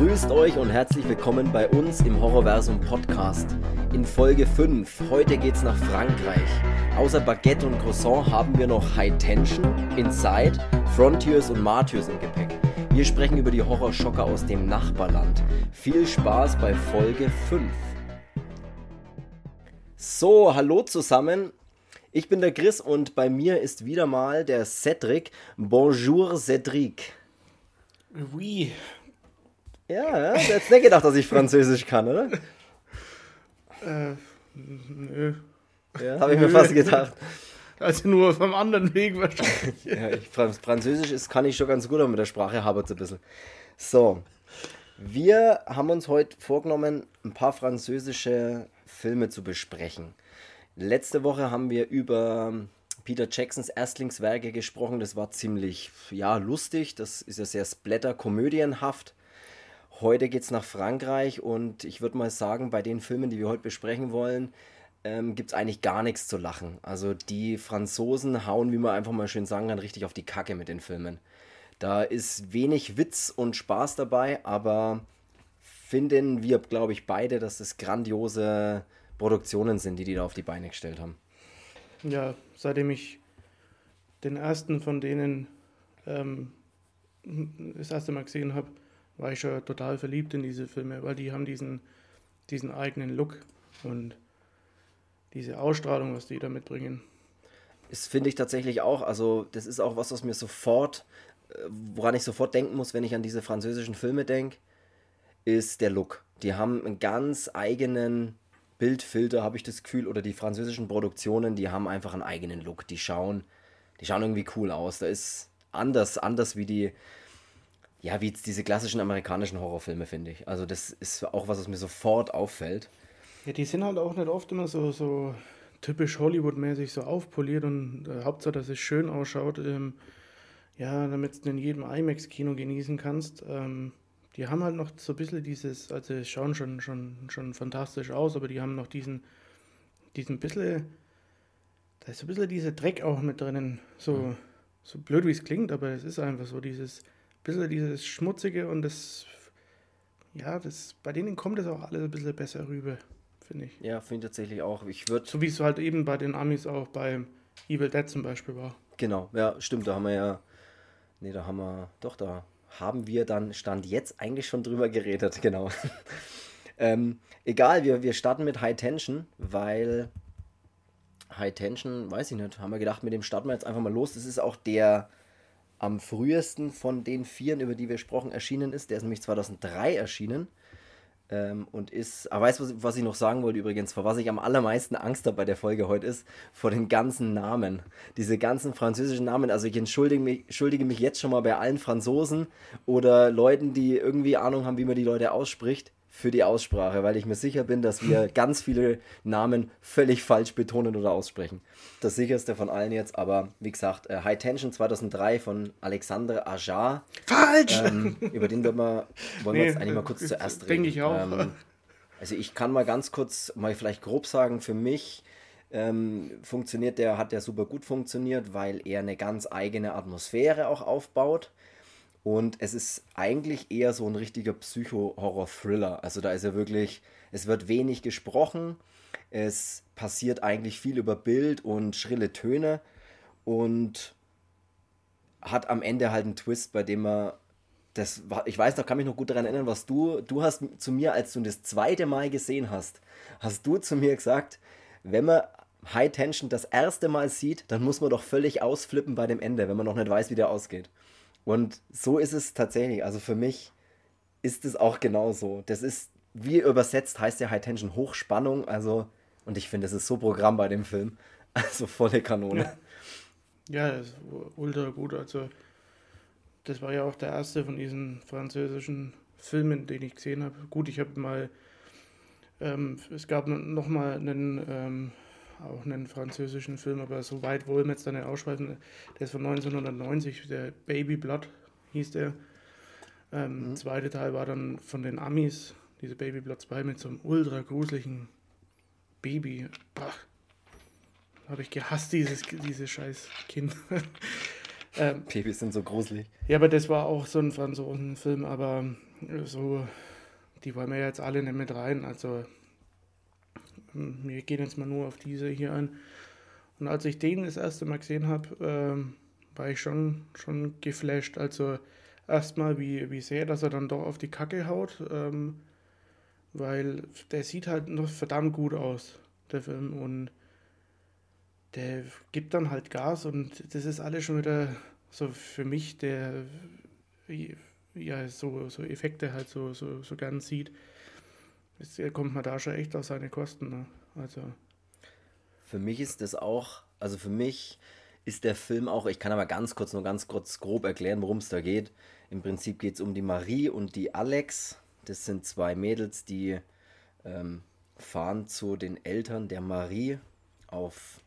Grüßt euch und herzlich willkommen bei uns im Horrorversum Podcast. In Folge 5, heute geht's nach Frankreich. Außer Baguette und Croissant haben wir noch High Tension, Inside, Frontiers und Martyrs im Gepäck. Wir sprechen über die Horrorschocker aus dem Nachbarland. Viel Spaß bei Folge 5. So, hallo zusammen. Ich bin der Chris und bei mir ist wieder mal der Cedric. Bonjour Cedric. Oui. Ja, ja, du hättest nicht gedacht, dass ich Französisch kann, oder? Äh, nö. Ja, habe ich mir fast gedacht. Also nur vom anderen Weg wahrscheinlich. Ja, ich, Französisch ist, kann ich schon ganz gut, aber mit der Sprache habert es ein bisschen. So, wir haben uns heute vorgenommen, ein paar französische Filme zu besprechen. Letzte Woche haben wir über Peter Jacksons Erstlingswerke gesprochen. Das war ziemlich ja, lustig. Das ist ja sehr splatter-komödienhaft. Heute geht es nach Frankreich und ich würde mal sagen, bei den Filmen, die wir heute besprechen wollen, ähm, gibt es eigentlich gar nichts zu lachen. Also die Franzosen hauen, wie man einfach mal schön sagen kann, richtig auf die Kacke mit den Filmen. Da ist wenig Witz und Spaß dabei, aber finden wir, glaube ich, beide, dass es grandiose Produktionen sind, die die da auf die Beine gestellt haben. Ja, seitdem ich den ersten von denen ähm, das erste Mal gesehen habe, war ich schon total verliebt in diese Filme, weil die haben diesen, diesen eigenen Look und diese Ausstrahlung, was die da mitbringen. Das finde ich tatsächlich auch. Also, das ist auch was, was mir sofort, äh, woran ich sofort denken muss, wenn ich an diese französischen Filme denke, ist der Look. Die haben einen ganz eigenen Bildfilter, habe ich das Gefühl, oder die französischen Produktionen, die haben einfach einen eigenen Look. Die schauen, die schauen irgendwie cool aus. Da ist anders, anders wie die, ja, wie jetzt diese klassischen amerikanischen Horrorfilme, finde ich. Also das ist auch was, was mir sofort auffällt. Ja, die sind halt auch nicht oft immer so, so typisch Hollywood-mäßig so aufpoliert und äh, Hauptsache, dass es schön ausschaut. Ähm, ja, damit du in jedem IMAX-Kino genießen kannst. Ähm, die haben halt noch so ein bisschen dieses, also es schauen schon, schon, schon fantastisch aus, aber die haben noch diesen, diesen bisschen, da ist so ein bisschen dieser Dreck auch mit drinnen. So, mhm. so blöd wie es klingt, aber es ist einfach so dieses bisschen dieses Schmutzige und das, ja, das, bei denen kommt es auch alles ein bisschen besser rüber, finde ich. Ja, finde ich tatsächlich auch. Ich würde. So wie es halt eben bei den Amis auch bei Evil Dead zum Beispiel war. Genau, ja, stimmt, da haben wir ja. Nee, da haben wir. Doch, da haben wir dann Stand jetzt eigentlich schon drüber geredet, genau. ähm, egal, wir, wir starten mit High Tension, weil High Tension, weiß ich nicht, haben wir gedacht, mit dem starten wir jetzt einfach mal los. Das ist auch der am frühesten von den Vieren, über die wir gesprochen, erschienen ist. Der ist nämlich 2003 erschienen. Ähm, und ist, aber weißt du, was ich noch sagen wollte übrigens, vor was ich am allermeisten Angst habe bei der Folge heute ist, vor den ganzen Namen. Diese ganzen französischen Namen. Also ich entschuldige mich, entschuldige mich jetzt schon mal bei allen Franzosen oder Leuten, die irgendwie Ahnung haben, wie man die Leute ausspricht für die Aussprache, weil ich mir sicher bin, dass wir ganz viele Namen völlig falsch betonen oder aussprechen. Das sicherste von allen jetzt, aber wie gesagt, äh, High Tension 2003 von Alexandre Ajar. Falsch! Ähm, über den wir mal, wollen nee, wir jetzt eigentlich mal kurz zuerst reden. Denke ich auch. Ähm, also ich kann mal ganz kurz, mal vielleicht grob sagen, für mich ähm, funktioniert der, hat der super gut funktioniert, weil er eine ganz eigene Atmosphäre auch aufbaut. Und es ist eigentlich eher so ein richtiger Psycho-Horror-Thriller. Also da ist ja wirklich, es wird wenig gesprochen, es passiert eigentlich viel über Bild und schrille Töne und hat am Ende halt einen Twist, bei dem man das war, ich weiß noch, kann mich noch gut daran erinnern, was du, du hast zu mir, als du das zweite Mal gesehen hast, hast du zu mir gesagt, wenn man High Tension das erste Mal sieht, dann muss man doch völlig ausflippen bei dem Ende, wenn man noch nicht weiß, wie der ausgeht. Und so ist es tatsächlich. Also für mich ist es auch genauso. Das ist, wie übersetzt heißt der High Tension Hochspannung. Also, und ich finde, es ist so Programm bei dem Film. Also volle Kanone. Ja, ja das ist ultra gut. Also, das war ja auch der erste von diesen französischen Filmen, den ich gesehen habe. Gut, ich habe mal, ähm, es gab noch mal einen ähm, auch einen französischen Film, aber so weit wollen wir jetzt da nicht ausschweifen. Der ist von 1990, der Baby Blood hieß der. Ähm, mhm. Zweite Teil war dann von den Amis, diese Baby Blood 2 mit so einem ultra gruseligen Baby. Habe ich gehasst, dieses, dieses scheiß Kind. Ähm, Babys sind so gruselig. Ja, aber das war auch so ein Franzosenfilm, aber so, die wollen wir jetzt alle nicht mit rein. Also wir gehen jetzt mal nur auf diese hier ein. Und als ich den das erste Mal gesehen habe, ähm, war ich schon, schon geflasht. Also erstmal, wie, wie sehr, dass er dann doch auf die Kacke haut, ähm, weil der sieht halt noch verdammt gut aus, der Film. Und der gibt dann halt Gas und das ist alles schon wieder so für mich, der ja so, so Effekte halt so, so, so gern sieht. Jetzt kommt man da schon echt auf seine Kosten. Ne? Also. Für mich ist das auch, also für mich ist der Film auch, ich kann aber ganz kurz, nur ganz kurz grob erklären, worum es da geht. Im Prinzip geht es um die Marie und die Alex. Das sind zwei Mädels, die ähm, fahren zu den Eltern der Marie auf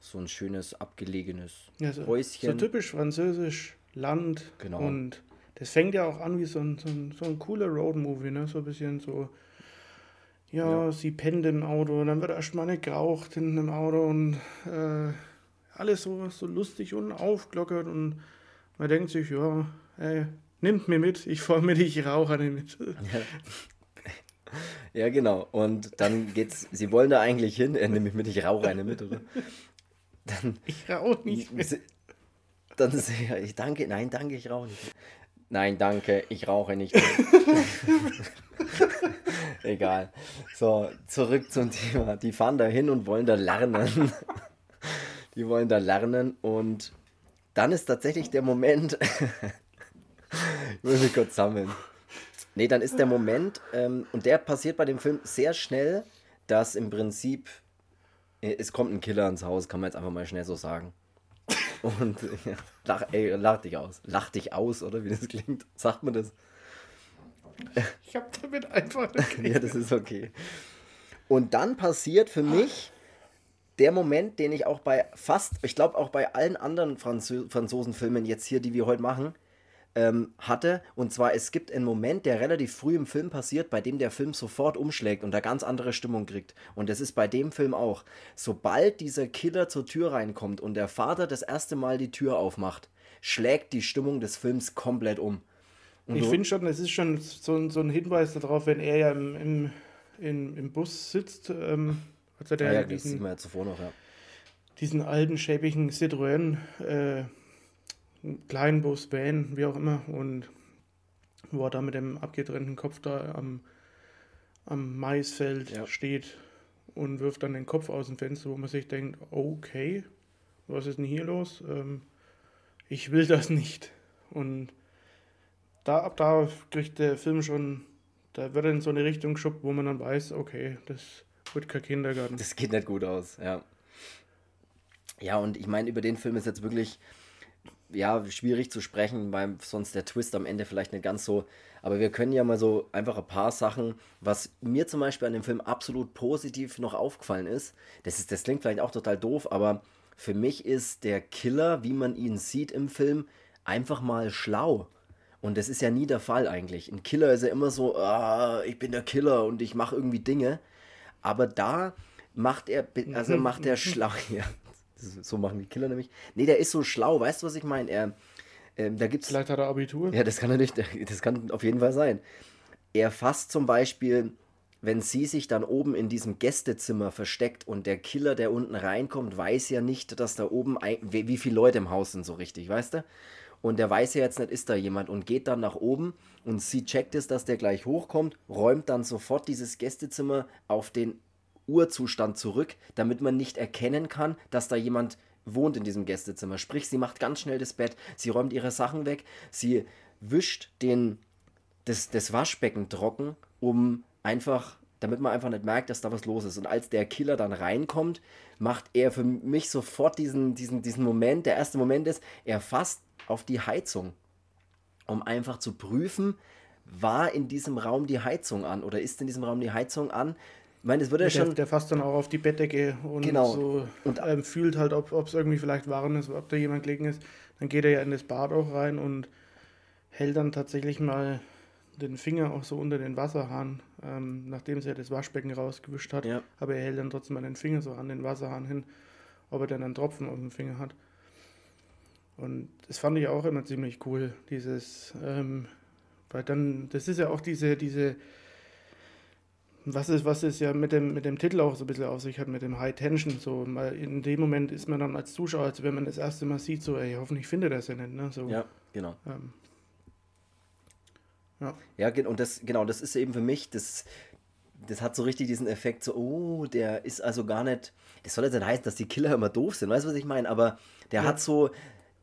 so ein schönes, abgelegenes ja, so, Häuschen. So typisch französisch Land. Genau. Und das fängt ja auch an wie so ein, so ein, so ein cooler Roadmovie, ne? So ein bisschen so. Ja, ja. sie pennt im Auto, dann wird erstmal eine geraucht in einem Auto und äh, alles so, so lustig und aufglockert und man denkt sich, ja, ey, nimmt mir mit, ich fahre mit, ich rauche eine mit. Ja. ja. genau. Und dann geht's, sie wollen da eigentlich hin, er nimmt mich mit, ich rauche eine mit, oder? Dann, ich rauche nicht mit. Dann sehe ich, danke, nein, danke, ich rauche nicht. Nein, danke, ich rauche nicht. Egal. So, zurück zum Thema. Die fahren da hin und wollen da lernen. Die wollen da lernen und dann ist tatsächlich der Moment. ich muss mich kurz sammeln. Nee, dann ist der Moment, ähm, und der passiert bei dem Film sehr schnell, dass im Prinzip äh, es kommt ein Killer ins Haus, kann man jetzt einfach mal schnell so sagen. Und ja, lach, ey, lach dich aus. Lach dich aus, oder wie das klingt. Sagt man das? Ich hab damit einfach. Ja, das ist okay. Und dann passiert für mich der Moment, den ich auch bei fast, ich glaube auch bei allen anderen Franzö Franzosenfilmen jetzt hier, die wir heute machen, ähm, hatte. Und zwar, es gibt einen Moment, der relativ früh im Film passiert, bei dem der Film sofort umschlägt und da ganz andere Stimmung kriegt. Und das ist bei dem Film auch. Sobald dieser Killer zur Tür reinkommt und der Vater das erste Mal die Tür aufmacht, schlägt die Stimmung des Films komplett um. Ich finde schon, es ist schon so, so, ein Hinweis darauf, wenn er ja im, im, im, im Bus sitzt. Ähm, also der ja, ja, diesen, das sieht man ja zuvor noch, ja. Diesen alten, schäbigen Citroën. Äh, Kleinbus, Van, wie auch immer, und wo er da mit dem abgetrennten Kopf da am, am Maisfeld ja. steht und wirft dann den Kopf aus dem Fenster, wo man sich denkt, okay, was ist denn hier los? Ähm, ich will das nicht. Und da ab da kriegt der Film schon, da wird er in so eine Richtung geschubbt, wo man dann weiß, okay, das wird kein Kindergarten. Das geht nicht gut aus, ja. Ja, und ich meine, über den Film ist jetzt wirklich ja, schwierig zu sprechen, weil sonst der Twist am Ende vielleicht nicht ganz so. Aber wir können ja mal so einfach ein paar Sachen, was mir zum Beispiel an dem Film absolut positiv noch aufgefallen ist. Das, ist, das klingt vielleicht auch total doof, aber für mich ist der Killer, wie man ihn sieht im Film, einfach mal schlau. Und das ist ja nie der Fall eigentlich. Ein Killer ist ja immer so, ah, ich bin der Killer und ich mache irgendwie Dinge. Aber da macht er, also macht er schlau. Ja, so machen die Killer nämlich. Nee, der ist so schlau, weißt du, was ich meine? Er, ähm, da gibt's, Vielleicht hat er Abitur. Ja, das kann er nicht, das kann auf jeden Fall sein. Er fasst zum Beispiel, wenn sie sich dann oben in diesem Gästezimmer versteckt und der Killer, der unten reinkommt, weiß ja nicht, dass da oben, ein, wie, wie viele Leute im Haus sind, so richtig, weißt du? Und der weiß ja jetzt nicht, ist da jemand und geht dann nach oben und sie checkt es, dass der gleich hochkommt, räumt dann sofort dieses Gästezimmer auf den Urzustand zurück, damit man nicht erkennen kann, dass da jemand wohnt in diesem Gästezimmer. Sprich, sie macht ganz schnell das Bett, sie räumt ihre Sachen weg, sie wischt den, das, das Waschbecken trocken, um einfach, damit man einfach nicht merkt, dass da was los ist. Und als der Killer dann reinkommt, macht er für mich sofort diesen, diesen, diesen Moment. Der erste Moment ist, er fasst auf die Heizung, um einfach zu prüfen, war in diesem Raum die Heizung an oder ist in diesem Raum die Heizung an? Ich meine, es würde ja, schon. Der, fasst dann auch auf die Bettdecke und genau. so und ähm, fühlt halt, ob es irgendwie vielleicht warm ist, ob da jemand gelegen ist. Dann geht er ja in das Bad auch rein und hält dann tatsächlich mal den Finger auch so unter den Wasserhahn, ähm, nachdem er das Waschbecken rausgewischt hat. Ja. Aber er hält dann trotzdem mal den Finger so an den Wasserhahn hin, ob er dann einen Tropfen auf dem Finger hat. Und das fand ich auch immer ziemlich cool, dieses, ähm, weil dann, das ist ja auch diese, diese, was ist, was ist ja mit dem, mit dem Titel auch so ein bisschen auf sich hat, mit dem High Tension, so, weil in dem Moment ist man dann als Zuschauer, als wenn man das erste Mal sieht, so, ey, hoffentlich findet er es ja nicht, ne, so. Ja, genau. Ähm, ja. Ja, und das, genau, das ist eben für mich, das, das hat so richtig diesen Effekt, so, oh, der ist also gar nicht, das soll jetzt nicht heißen, dass die Killer immer doof sind, weißt du, was ich meine? Aber der ja. hat so,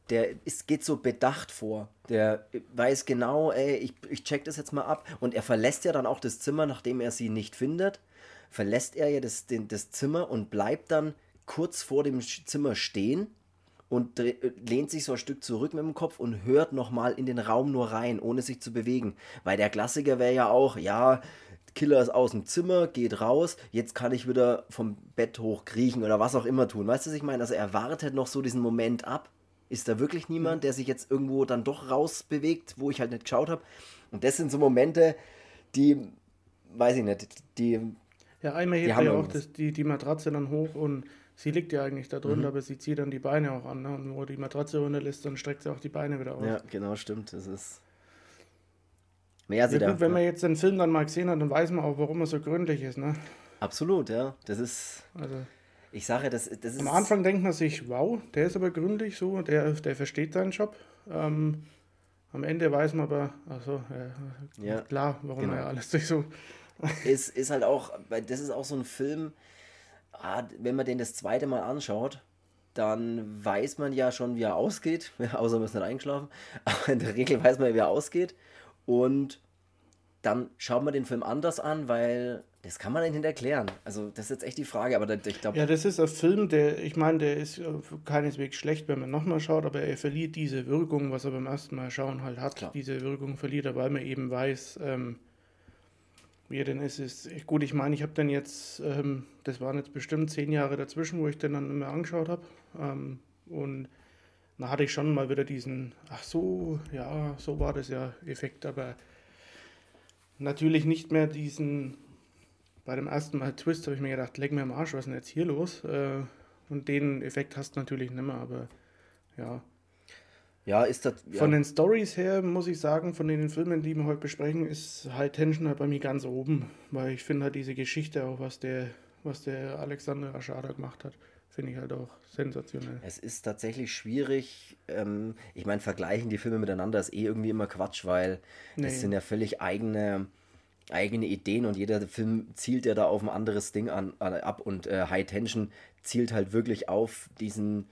der ist, geht so bedacht vor. Der weiß genau, ey, ich, ich check das jetzt mal ab. Und er verlässt ja dann auch das Zimmer, nachdem er sie nicht findet. Verlässt er ja das, den, das Zimmer und bleibt dann kurz vor dem Zimmer stehen und lehnt sich so ein Stück zurück mit dem Kopf und hört nochmal in den Raum nur rein, ohne sich zu bewegen. Weil der Klassiker wäre ja auch, ja, Killer ist aus dem Zimmer, geht raus, jetzt kann ich wieder vom Bett hoch kriechen oder was auch immer tun. Weißt du, was ich meine? Also er wartet noch so diesen Moment ab. Ist da wirklich niemand, der sich jetzt irgendwo dann doch rausbewegt, wo ich halt nicht geschaut habe? Und das sind so Momente, die, weiß ich nicht, die. Ja, einmal hebt er ja auch das, die, die Matratze dann hoch und sie liegt ja eigentlich da drunter, mhm. aber sie zieht dann die Beine auch an. Ne? Und wo die Matratze runterlässt, dann streckt sie auch die Beine wieder aus. Ja, genau, stimmt. Das ist. Mehr ja, gut, wenn man jetzt den Film dann mal gesehen hat, dann weiß man auch, warum er so gründlich ist, ne? Absolut, ja. Das ist. Also, ich sage, das, das ist. Am Anfang denkt man sich, wow, der ist aber gründlich so, der, der versteht seinen Job. Ähm, am Ende weiß man aber, also äh, ja, klar, warum genau. er alles durch so. ist, ist halt auch, weil das ist auch so ein Film, ah, wenn man den das zweite Mal anschaut, dann weiß man ja schon, wie er ausgeht, außer man ist nicht eingeschlafen. Aber in der Regel weiß man, wie er ausgeht. Und dann schaut man den Film anders an, weil das kann man nicht erklären. Also das ist jetzt echt die Frage, aber ich glaube... Ja, das ist ein Film, der, ich meine, der ist keineswegs schlecht, wenn man nochmal schaut, aber er verliert diese Wirkung, was er beim ersten Mal schauen halt hat. Klar. Diese Wirkung verliert er, weil man eben weiß, ähm, wie er denn ist. ist gut, ich meine, ich habe dann jetzt, ähm, das waren jetzt bestimmt zehn Jahre dazwischen, wo ich den dann immer angeschaut habe. Ähm, und da hatte ich schon mal wieder diesen, ach so, ja, so war das ja Effekt, aber natürlich nicht mehr diesen, bei dem ersten Mal Twist habe ich mir gedacht, leck mir am Arsch, was ist denn jetzt hier los? Äh, und den Effekt hast du natürlich nicht mehr, aber ja. Ja, ist das. Ja. Von den Stories her muss ich sagen, von den Filmen, die wir heute besprechen, ist High Tension halt bei mir ganz oben, weil ich finde halt diese Geschichte auch, was der, was der Alexander Aschada gemacht hat finde ich halt auch sensationell. Es ist tatsächlich schwierig. Ähm, ich meine, vergleichen die Filme miteinander ist eh irgendwie immer Quatsch, weil nee. das sind ja völlig eigene, eigene Ideen und jeder Film zielt ja da auf ein anderes Ding an, ab und äh, High Tension zielt halt wirklich auf diesen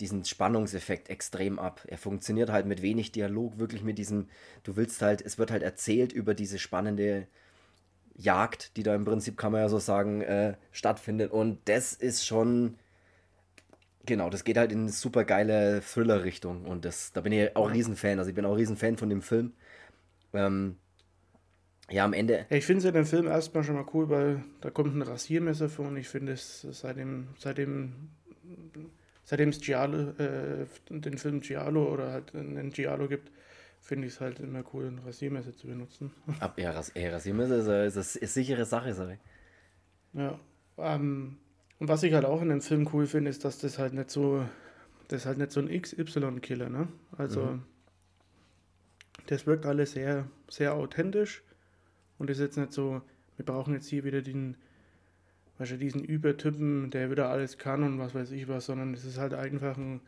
diesen Spannungseffekt extrem ab. Er funktioniert halt mit wenig Dialog, wirklich mit diesem, du willst halt, es wird halt erzählt über diese spannende Jagd, die da im Prinzip, kann man ja so sagen, äh, stattfindet. Und das ist schon, Genau, das geht halt in eine super geile Thriller-Richtung und das, da bin ich auch Riesenfan. Also ich bin auch Riesenfan von dem Film. Ähm, ja, am Ende. Ja, ich finde es ja den Film erstmal schon mal cool, weil da kommt ein Rasiermesser vor und ich finde es seitdem, seitdem, seitdem es Giallo, äh, den Film Giallo oder halt einen Giallo gibt, finde ich es halt immer cool, ein Rasiermesser zu benutzen. Ab, ja, Ras ey, Rasiermesser ist, ist, ist, sichere Sache, sag ich. Ja, ähm, und was ich halt auch in dem Film cool finde, ist, dass das halt nicht so, das ist halt nicht so ein XY-Killer, ne? Also, mhm. das wirkt alles sehr, sehr authentisch und ist jetzt nicht so, wir brauchen jetzt hier wieder den, weißt du, diesen Übertypen, der wieder alles kann und was weiß ich was, sondern es ist halt einfach ein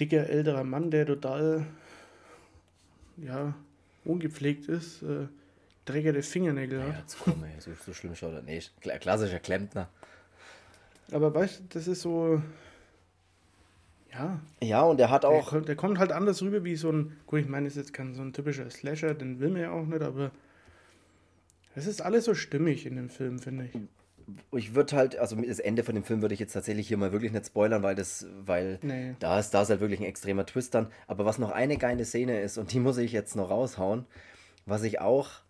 dicker älterer Mann, der total, ja, ungepflegt ist. Äh, dreckige Fingernägel hat. Ja, jetzt komm, ey, so, so schlimm schaut er nicht. Klassischer Klempner. Aber weißt du, das ist so. Ja. Ja, und er hat auch. Der, der, kommt halt anders rüber wie so ein. Gut, ich meine, ist jetzt kein so ein typischer Slasher, den will man ja auch nicht, aber. Es ist alles so stimmig in dem Film, finde ich. Ich würde halt, also das Ende von dem Film würde ich jetzt tatsächlich hier mal wirklich nicht spoilern, weil das, weil nee. da ist, da ist halt wirklich ein extremer Twist dann. Aber was noch eine geile Szene ist, und die muss ich jetzt noch raushauen, was ich auch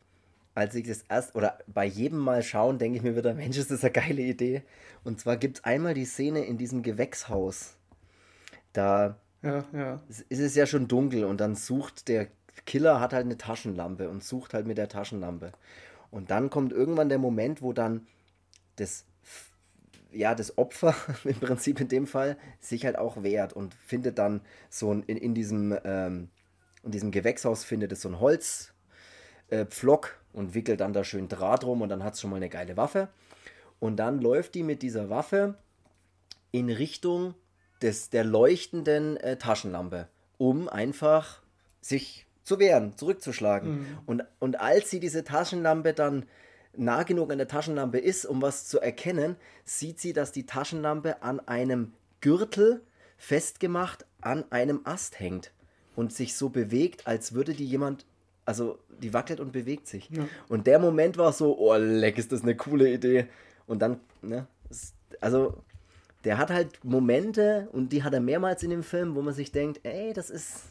als ich das erst, oder bei jedem Mal schauen, denke ich mir wieder, Mensch, ist das eine geile Idee. Und zwar gibt es einmal die Szene in diesem Gewächshaus. Da ja, ja. ist es ja schon dunkel und dann sucht der Killer, hat halt eine Taschenlampe und sucht halt mit der Taschenlampe. Und dann kommt irgendwann der Moment, wo dann das ja, das Opfer im Prinzip in dem Fall sich halt auch wehrt und findet dann so ein, in, in diesem, ähm, in diesem Gewächshaus findet es so ein Holzpflock äh, und wickelt dann da schön Draht rum und dann hat es schon mal eine geile Waffe. Und dann läuft die mit dieser Waffe in Richtung des, der leuchtenden äh, Taschenlampe, um einfach sich zu wehren, zurückzuschlagen. Mhm. Und, und als sie diese Taschenlampe dann nah genug an der Taschenlampe ist, um was zu erkennen, sieht sie, dass die Taschenlampe an einem Gürtel festgemacht an einem Ast hängt und sich so bewegt, als würde die jemand, also die wackelt und bewegt sich. Ja. Und der Moment war so, oh leck, ist das eine coole Idee. Und dann, ne, also der hat halt Momente und die hat er mehrmals in dem Film, wo man sich denkt, ey, das ist,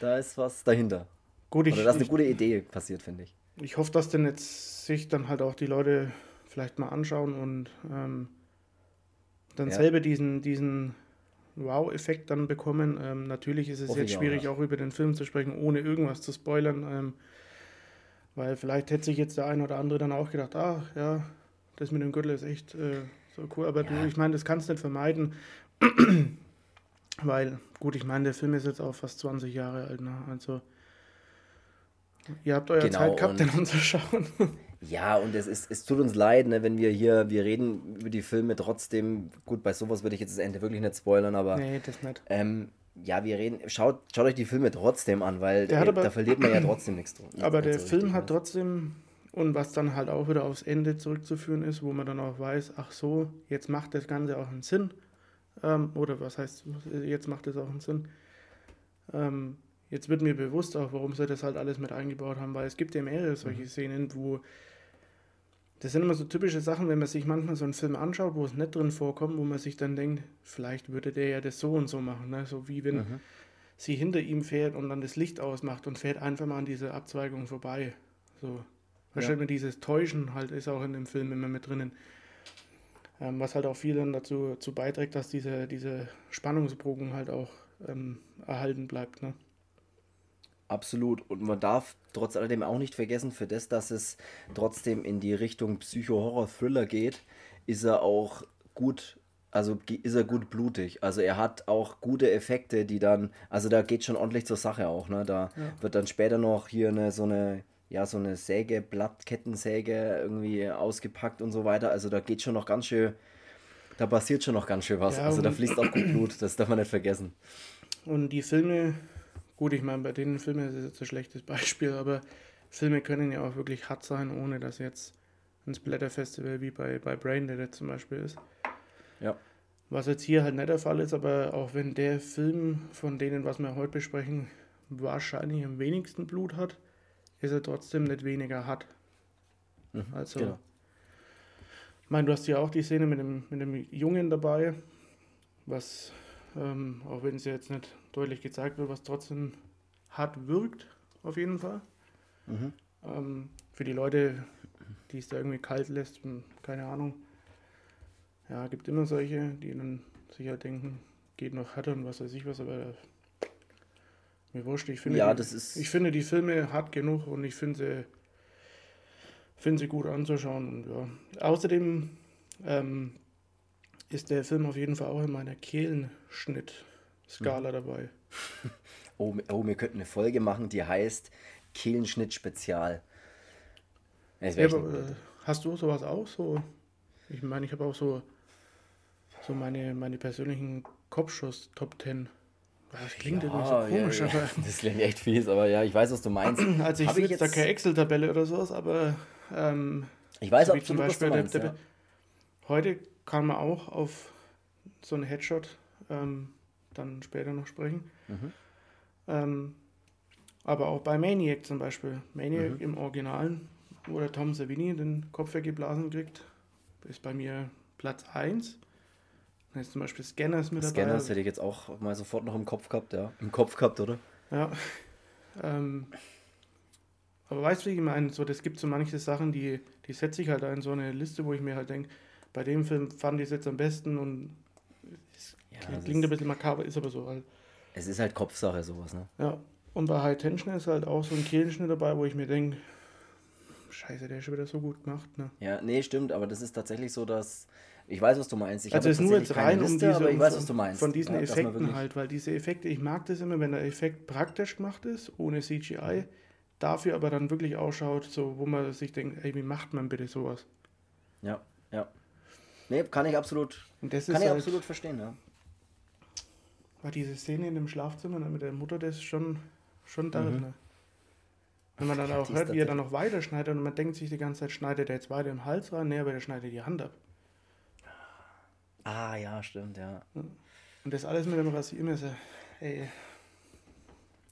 da ist was dahinter. Gut, ich, Oder dass eine gute Idee passiert, finde ich. Ich hoffe, dass denn jetzt sich dann halt auch die Leute vielleicht mal anschauen und ähm, dann ja. selber diesen, diesen Wow-Effekt dann bekommen. Ähm, natürlich ist es Hoffe jetzt schwierig, auch, auch, über den Film zu sprechen, ohne irgendwas zu spoilern. Ähm, weil vielleicht hätte sich jetzt der eine oder andere dann auch gedacht, ah, ja, das mit dem Gürtel ist echt äh, so cool. Aber ja. du, ich meine, das kannst du nicht vermeiden. weil, gut, ich meine, der Film ist jetzt auch fast 20 Jahre alt. Ne? Also Ihr habt eure genau, Zeit gehabt, den anzuschauen. Ja, und es, ist, es tut uns leid, ne, wenn wir hier, wir reden über die Filme trotzdem, gut, bei sowas würde ich jetzt das Ende wirklich nicht spoilern, aber. Nee, das nicht. Ähm, ja, wir reden, schaut, schaut euch die Filme trotzdem an, weil ey, aber, da verliert man ja trotzdem nichts drin. Aber der so Film richtig, hat ne? trotzdem, und was dann halt auch wieder aufs Ende zurückzuführen ist, wo man dann auch weiß, ach so, jetzt macht das Ganze auch einen Sinn. Ähm, oder was heißt, jetzt macht es auch einen Sinn. Ähm, jetzt wird mir bewusst auch, warum sie das halt alles mit eingebaut haben, weil es gibt ja mehrere solche mhm. Szenen, wo das sind immer so typische Sachen, wenn man sich manchmal so einen Film anschaut, wo es nicht drin vorkommt, wo man sich dann denkt, vielleicht würde der ja das so und so machen. Ne? So wie wenn mhm. sie hinter ihm fährt und dann das Licht ausmacht und fährt einfach mal an diese Abzweigung vorbei. So. Wahrscheinlich ja. dieses Täuschen halt ist auch in dem Film immer mit drinnen. Ähm, was halt auch viel dann dazu, dazu beiträgt, dass diese, diese Spannungsbogen halt auch ähm, erhalten bleibt. Ne? Absolut. Und man darf trotz alledem auch nicht vergessen, für das, dass es trotzdem in die Richtung Psycho-Horror-Thriller geht, ist er auch gut, also ist er gut blutig. Also er hat auch gute Effekte, die dann, also da geht schon ordentlich zur Sache auch. Ne? Da ja. wird dann später noch hier eine, so eine, ja, so eine Säge, Blattkettensäge irgendwie ausgepackt und so weiter. Also da geht schon noch ganz schön, da passiert schon noch ganz schön was. Ja, also da fließt auch gut Blut, das darf man nicht vergessen. Und die Filme Gut, ich meine, bei den Filmen ist es jetzt ein schlechtes Beispiel, aber Filme können ja auch wirklich hart sein, ohne dass jetzt ein Splatter-Festival wie bei, bei Braindead zum Beispiel ist. Ja. Was jetzt hier halt nicht der Fall ist, aber auch wenn der Film von denen, was wir heute besprechen, wahrscheinlich am wenigsten Blut hat, ist er trotzdem nicht weniger hart. Mhm, also, genau. ich meine, du hast ja auch die Szene mit dem, mit dem Jungen dabei, was ähm, auch wenn es jetzt nicht deutlich gezeigt wird, was trotzdem hart wirkt, auf jeden Fall. Mhm. Ähm, für die Leute, die es da irgendwie kalt lässt, keine Ahnung. Ja, gibt immer solche, die dann sich halt denken, geht noch härter und was weiß ich was, aber mir wurscht. Ich finde, ja, die, das ist ich finde die Filme hart genug und ich finde sie, finde sie gut anzuschauen. Und ja. Außerdem ähm, ist der Film auf jeden Fall auch in meiner Kehlenschnitt-Skala mhm. dabei. Oh, oh, wir könnten eine Folge machen, die heißt Kehlenschnitt-Spezial. Ja, äh, hast du sowas auch? So, ich meine, ich habe auch so, so meine, meine persönlichen Kopfschuss-Top 10. Das klingt ja, irgendwie so komisch, ja, ja. aber. Das klingt echt fies, aber ja, ich weiß, was du meinst. Also ich will jetzt da keine Excel-Tabelle oder sowas, aber ähm, ich weiß absolut, zum Beispiel, was du meinst, der, der, Heute kann man auch auf so einen Headshot ähm, dann später noch sprechen. Mhm. Ähm, aber auch bei Maniac zum Beispiel. Maniac mhm. im Originalen, wo der Tom Savini den Kopf weggeblasen kriegt, ist bei mir Platz 1. Ist zum Beispiel Scanners mit Scanners dabei. Scanners hätte ich jetzt auch mal sofort noch im Kopf gehabt, ja. Im Kopf gehabt, oder? Ja. Ähm, aber weißt du, wie ich meine? So, das gibt so manche Sachen, die, die setze ich halt in so eine Liste, wo ich mir halt denke, bei dem Film fand ich es jetzt am besten und es ja, klingt ein bisschen makaber, ist aber so halt. Es ist halt Kopfsache, sowas, ne? Ja. Und bei High Tension ist halt auch so ein Kehlenschnitt dabei, wo ich mir denke, Scheiße, der ist schon wieder so gut gemacht, ne? Ja, nee, stimmt, aber das ist tatsächlich so, dass Ich weiß, was du meinst. Ich also es ist nur jetzt rein Liste, um diese, aber ich weiß, was du meinst. von diesen Ja, man Effekten halt, weil diese Effekte, ich mag das immer, wenn der Effekt praktisch gemacht ist, ohne CGI, dafür aber dann wirklich ausschaut, so wo man sich denkt, ey, wie macht man bitte sowas? Ja, ja. Nee, kann ich absolut, kann ist ich halt, absolut verstehen, ja. war diese Szene in dem Schlafzimmer ne, mit der Mutter, das ist schon, schon da. Mhm. Ne? Wenn man dann auch hört, wie er dann noch weiter schneidet und man denkt sich die ganze Zeit, schneidet er jetzt weiter im Hals rein? Nee, aber der schneidet die Hand ab. Ah, ja, stimmt, ja. Und das alles mit dem Rasiermesser. Ey,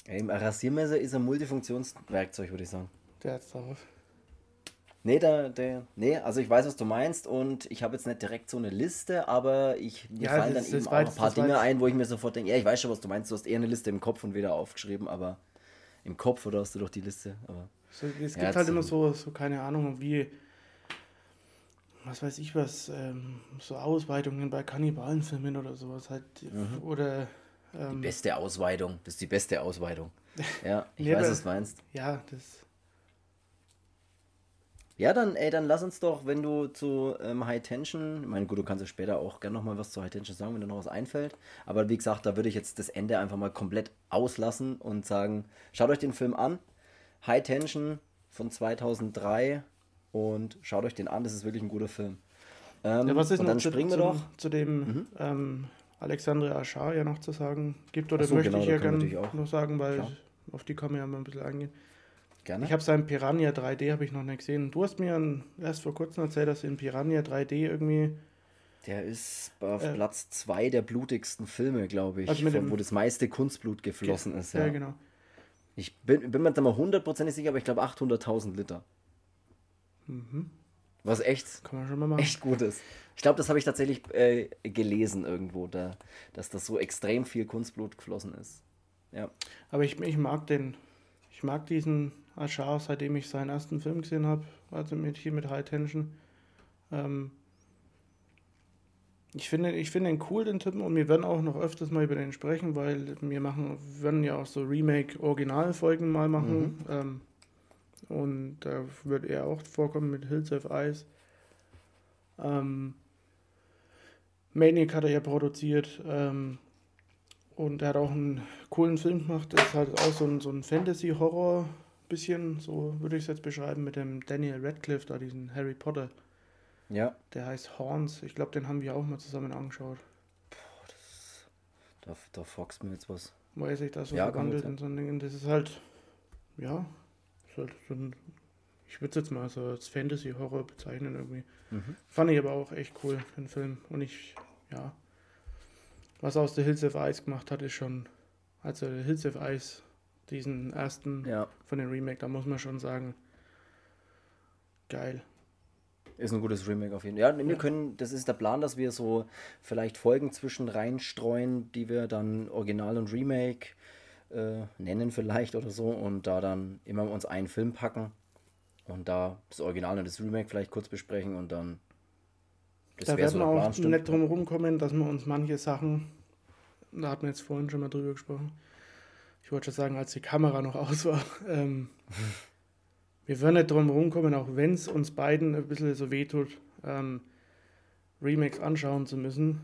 Ey, Ein Rasiermesser ist ein Multifunktionswerkzeug, würde ich sagen. der hat's drauf. Nee, da, der, nee, also ich weiß, was du meinst und ich habe jetzt nicht direkt so eine Liste, aber ich, mir Ja, fallen dann eben auch ein paar Dinge jetzt- ein, wo ich mir sofort denke, ja, ich weiß schon, was du meinst. Du hast eher eine Liste im Kopf und wieder aufgeschrieben, aber im Kopf oder hast du doch die Liste? Aber So, es Ja, gibt halt zum- immer so, so, keine Ahnung, wie, was weiß ich was, ähm, so Ausweitungen bei Kannibalenfilmen oder sowas halt. Mhm. Oder, die ähm, beste Ausweitung, das ist die beste Ausweitung. Ja, ich Nee, weiß, aber- was du meinst. ja, das, Ja, dann, ey, dann lass uns doch, wenn du zu ähm, High Tension, ich meine, gut, du kannst ja später auch gerne nochmal was zu High Tension sagen, wenn dir noch was einfällt. Aber wie gesagt, da würde ich jetzt das Ende einfach mal komplett auslassen und sagen, schaut euch den Film an. High Tension von 2003 und schaut euch den an, das ist wirklich ein guter Film. Ähm, ja, was ist und noch dann zu, springen wir zum- doch. Mhm. zu dem ähm, Alexandre Aschar ja noch zu sagen gibt? Oder so, möchte genau, ich ja gerne noch sagen, weil Klar. auf die kann man ja mal ein bisschen eingehen. Gerne. Ich habe seinen Piranha 3D habe ich noch nicht gesehen. Du hast mir ein- erst vor kurzem erzählt, dass in Piranha 3D irgendwie Der ist auf Äh, Platz zwei der blutigsten Filme, glaube ich, Also von, dem- wo das meiste Kunstblut geflossen ist. ja, Ja. genau. Ich bin, bin mir da mal hundertprozentig sicher, aber ich glaube 800.000 Liter. Mhm. Was echt, echt gut ist. Ich glaube, das habe ich tatsächlich äh, gelesen irgendwo, da, dass das so extrem viel Kunstblut geflossen ist. Ja. Aber ich, ich mag den, ich mag diesen Ashar, seitdem ich seinen ersten Film gesehen habe, also mit hier mit High Tension. Ähm, ich finde, ich finde ihn cool, den Typen, und wir werden auch noch öfters mal über den sprechen, weil wir machen, wir werden ja auch so Remake-Originalfolgen mal machen. Ähm, und da wird er auch vorkommen mit Hills of Ice. Ähm, Maniac hat er ja produziert. Ähm, und er hat auch einen coolen Film gemacht. Das ist halt auch so ein, so ein Fantasy-Horror, bisschen, so würde ich es jetzt beschreiben, mit dem Daniel Radcliffe, da diesen Harry Potter. Ja, Der heißt Horns. Ich glaube, den haben wir auch mal zusammen angeschaut. da, da foxt mir jetzt was. Wo er sich da so Ja, verwandelt gut in so ein Ding. Das ist halt, ja, halt so ein, ich würde es jetzt mal so als Fantasy-Horror bezeichnen irgendwie. Mhm. Fand ich aber auch echt cool, den Film. Und ich, ja, was aus der Hills of Ice gemacht hat, ist schon, also Hills of Ice, diesen ersten Ja, von den Remake, da muss man schon sagen, geil. ist ein gutes Remake auf jeden Fall. Ja, wir können, das ist der Plan, dass wir so vielleicht Folgen zwischen reinstreuen, die wir dann Original und Remake äh, nennen vielleicht oder so und da dann immer uns einen Film packen und da das Original und das Remake vielleicht kurz besprechen und dann das da werden wir der auch stimmt. nicht drum rumkommen, dass wir uns manche Sachen, da hatten wir jetzt vorhin schon mal drüber gesprochen, ich wollte schon sagen, als die Kamera noch aus war, ähm, wir werden nicht drum rumkommen, auch wenn es uns beiden ein bisschen so wehtut, ähm, Remakes anschauen zu müssen,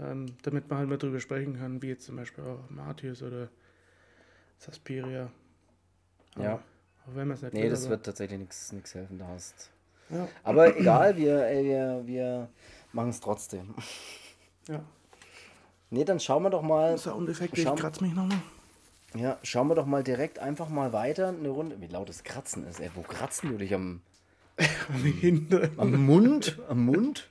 ähm, damit man halt mal drüber sprechen kann, wie jetzt zum Beispiel auch Martius oder Suspiria. Aber Ja. Auch wenn man es nicht Nee, will, das aber- wird tatsächlich nichts helfen, da hast. Ja, Aber egal, wir, ey, wir, wir machen es trotzdem. ja. Nee, dann schauen wir doch mal. Soundeffekte, ich kratze mich nochmal. Ja, schauen wir doch mal direkt einfach mal weiter eine Runde. Wie laut das Kratzen ist, ey. Wo kratzen du dich am, Hinter. am Mund? Am Mund?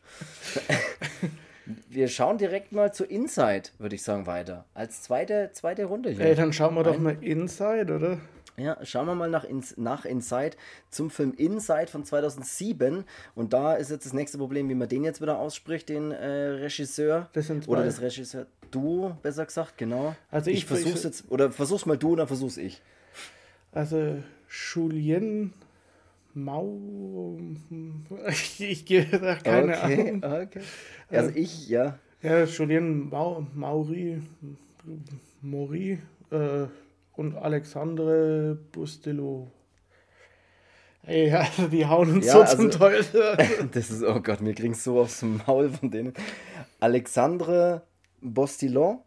wir schauen direkt mal zu Inside, würde ich sagen, weiter. Als zweite, zweite Runde hier. Ey, dann schauen wir doch mal Inside, oder? Ja, schauen wir mal nach, Ins nach Inside zum Film Inside von 2007. Und da ist jetzt das nächste Problem, wie man den jetzt wieder ausspricht, den äh, Regisseur. Das sind Oder zwei. das Regisseur. Du, besser gesagt, genau. Also ich, ich- versuch's ich- jetzt. Oder versuch's mal du, dann versuch's ich. Also Julien Mau. Ich, ich gebe da keine okay, Ahnung. okay. Also ich, ja. Ja, Julien Mau, Mauri, Mori äh, und Alexandre Bustillo. Ey, also die hauen uns ja, so also, zum Teufel. das ist, oh Gott, mir kriegen so aufs Maul von denen. Alexandre Bostillon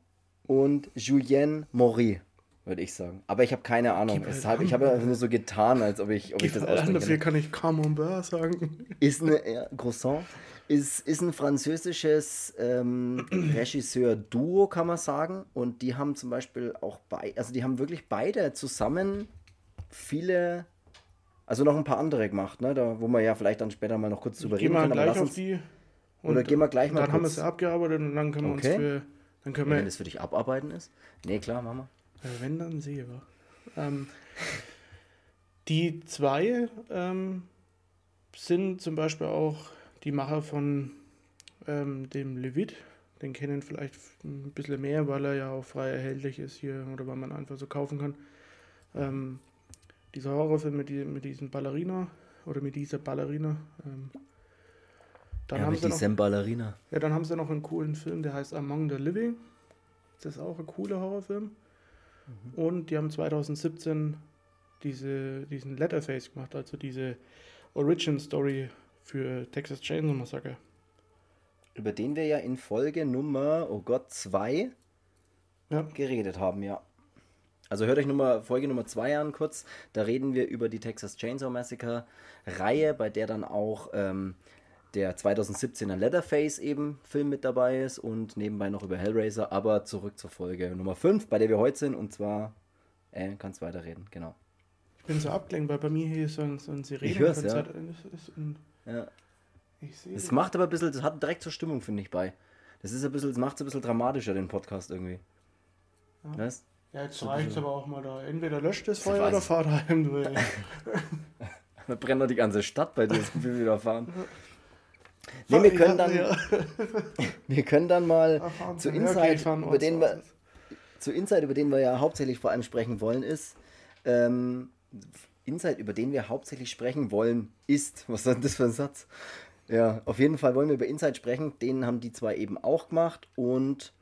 und Julien Maury, würde ich sagen. Aber ich habe keine Ahnung. Halt Deshalb, ich habe ja nur so getan, als ob ich, ob ich das halt ausspreche. Dafür kann ich Camembert sagen. Ist eine ja, Croissant. Ist, ist ein französisches ähm, Regisseur-Duo, kann man sagen. Und die haben zum Beispiel auch bei, also die haben wirklich beide zusammen viele also noch ein paar andere gemacht, ne? Da, wo wir ja vielleicht dann später mal noch kurz drüber reden können. Gleich auf die. Oder gehen wir gleich mal Dann kurz. haben wir es abgearbeitet und dann können wir okay. uns für. Dann können wir, wenn es für dich abarbeiten ist? Nee, klar, machen wir. Wenn, dann sehe wir. Ähm, die zwei ähm, sind zum Beispiel auch die Macher von ähm, dem Levit. Den kennen vielleicht ein bisschen mehr, weil er ja auch frei erhältlich ist hier oder weil man einfach so kaufen kann. Ähm, dieser Horrorfilm mit, die, mit diesem Ballerina oder mit dieser Ballerina. Ähm, dann ja, haben mit sie diesem Ballerina. Ja, dann haben sie noch einen coolen Film, der heißt Among the Living. Das ist auch ein cooler Horrorfilm. Mhm. Und die haben 2017 diese, diesen Letterface gemacht, also diese Origin Story für Texas Chainsaw Massacre. Über den wir ja in Folge Nummer, oh Gott, 2 ja. geredet haben, ja. Also hört euch Nummer, Folge Nummer 2 an kurz. Da reden wir über die Texas Chainsaw Massacre Reihe, bei der dann auch ähm, der 2017er Leatherface eben Film mit dabei ist und nebenbei noch über Hellraiser. Aber zurück zur Folge Nummer 5, bei der wir heute sind. Und zwar, äh, kannst weiterreden, genau. Ich bin so abgelenkt, weil bei mir hier so ein, so ein Sirenen. Ich höre es, ja. ja. Ich sehe das macht aber ein bisschen, das hat direkt zur Stimmung, finde ich, bei. Das ist ein bisschen, das macht es ein bisschen dramatischer, den Podcast irgendwie. Ja. Weißt? Ja, jetzt reicht es aber auch mal da. Entweder löscht das Feuer oder fahrt heim, du. Dann brennt doch die ganze Stadt bei dir, so viel wieder fahren. Nee, wir können dann, ja, wir können dann mal zu Inside, okay, über den wir, zu Inside, über den wir ja hauptsächlich vor allem sprechen wollen, ist, ähm, Insight, über den wir hauptsächlich sprechen wollen, ist, was ist denn das für ein Satz? Ja, auf jeden Fall wollen wir über Insight sprechen, den haben die zwei eben auch gemacht und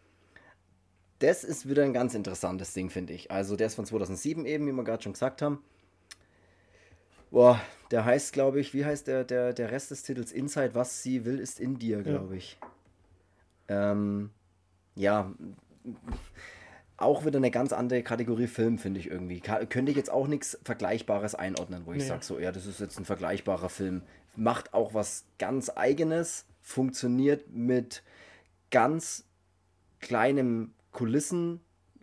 das ist wieder ein ganz interessantes Ding, finde ich. Also der ist von 2007 eben, wie wir gerade schon gesagt haben. Boah, der heißt, glaube ich, wie heißt der, der, der Rest des Titels? Inside, was sie will, ist in dir, glaube ja. ich. Ähm, ja, auch wieder eine ganz andere Kategorie Film, finde ich irgendwie. könnte ich jetzt auch nichts Vergleichbares einordnen, wo ich nee. sage, so, ja, das ist jetzt ein vergleichbarer Film. Macht auch was ganz Eigenes, funktioniert mit ganz kleinem Kulissen,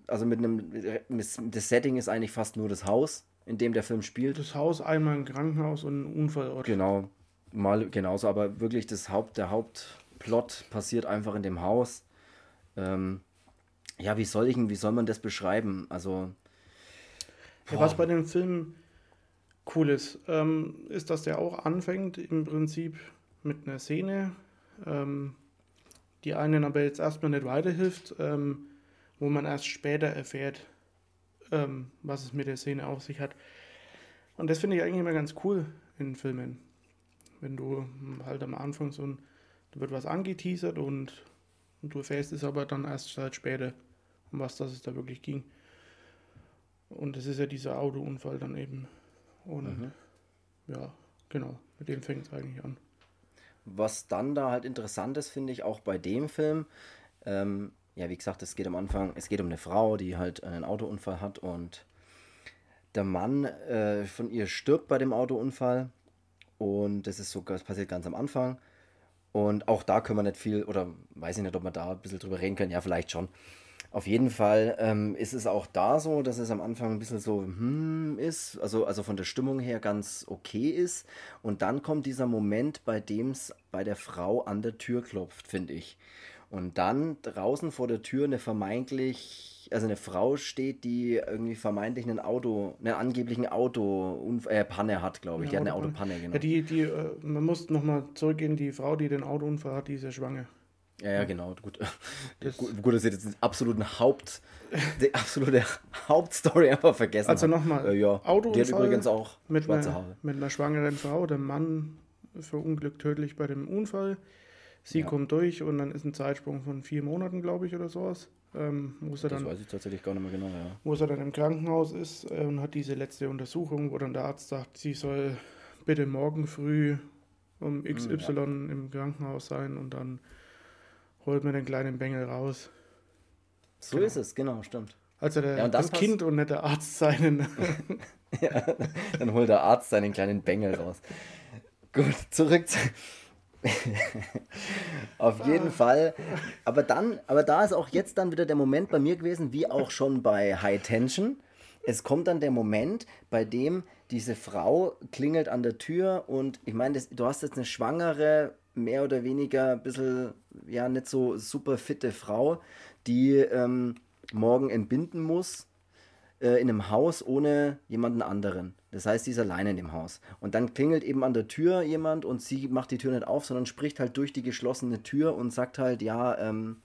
also mit einem, das Setting ist eigentlich fast nur das Haus, in dem der Film spielt. Das Haus, einmal ein Krankenhaus und ein Unfallort. Genau, mal genauso, aber wirklich das Haupt, der Hauptplot passiert einfach in dem Haus. Ähm, ja, wie soll ich, wie soll man das beschreiben? Also. Ja, was bei dem Film cool ist, ähm, ist, dass der auch anfängt im Prinzip mit einer Szene, ähm, die einen aber jetzt erstmal nicht weiterhilft. Ähm, wo man erst später erfährt, ähm, was es mit der Szene auf sich hat. Und das finde ich eigentlich immer ganz cool in Filmen. Wenn du halt am Anfang so ein, da wird was angeteasert und, und du erfährst es aber dann erst halt später, um was das es da wirklich ging. Und das ist ja dieser Autounfall dann eben. Und mhm. ja, genau, mit dem fängt es eigentlich an. Was dann da halt interessant ist, finde ich auch bei dem Film, ähm, ja, wie gesagt, es geht am Anfang, es geht um eine Frau, die halt einen Autounfall hat und der Mann äh, von ihr stirbt bei dem Autounfall und das ist so, das passiert ganz am Anfang. Und auch da können wir nicht viel, oder weiß ich nicht, ob wir da ein bisschen drüber reden können, ja, vielleicht schon. Auf jeden Fall ähm, ist es auch da so, dass es am Anfang ein bisschen so hm, ist, also, also von der Stimmung her ganz okay ist. Und dann kommt dieser Moment, bei dem es bei der Frau an der Tür klopft, finde ich. Und dann draußen vor der Tür eine vermeintlich, also eine Frau steht, die irgendwie vermeintlich einen Auto, einen angeblichen Auto, äh, Panne hat, glaube ich. Ja, die hat eine Autopanne, genau. Ja, die, die, äh, man muss nochmal zurückgehen, die Frau, die den Autounfall hat, die ist ja schwanger. Ja, ja, genau. Gut. Das gut, gut, dass ihr jetzt den absoluten Haupt, die absolute Hauptstory einfach vergessen Also nochmal, äh, ja. Autounfall. Die hat übrigens auch mit schwarze einer, Haare. Mit einer schwangeren Frau, der Mann verunglückt tödlich bei dem Unfall. Sie ja. kommt durch und dann ist ein Zeitsprung von vier Monaten, glaube ich, oder sowas. Ähm, wo das dann, weiß ich tatsächlich gar nicht mehr genau, ja. Wo er dann im Krankenhaus ist äh, und hat diese letzte Untersuchung, wo dann der Arzt sagt, sie soll bitte morgen früh um XY ja. im Krankenhaus sein und dann holt man den kleinen Bengel raus. So genau. ist es, genau, stimmt. Also der, ja, das Kind und nicht der Arzt seinen. ja, dann holt der Arzt seinen kleinen Bengel raus. Gut, zurück zu. Auf jeden Fall. Aber dann, aber da ist auch jetzt dann wieder der Moment bei mir gewesen, wie auch schon bei High Tension. Es kommt dann der Moment, bei dem diese Frau klingelt an der Tür und ich meine, du hast jetzt eine schwangere, mehr oder weniger ein bisschen, ja, nicht so super fitte Frau, die ähm, morgen entbinden muss äh, in einem Haus ohne jemanden anderen. Das heißt, sie ist alleine in dem Haus. Und dann klingelt eben an der Tür jemand und sie macht die Tür nicht auf, sondern spricht halt durch die geschlossene Tür und sagt halt, ja, ähm,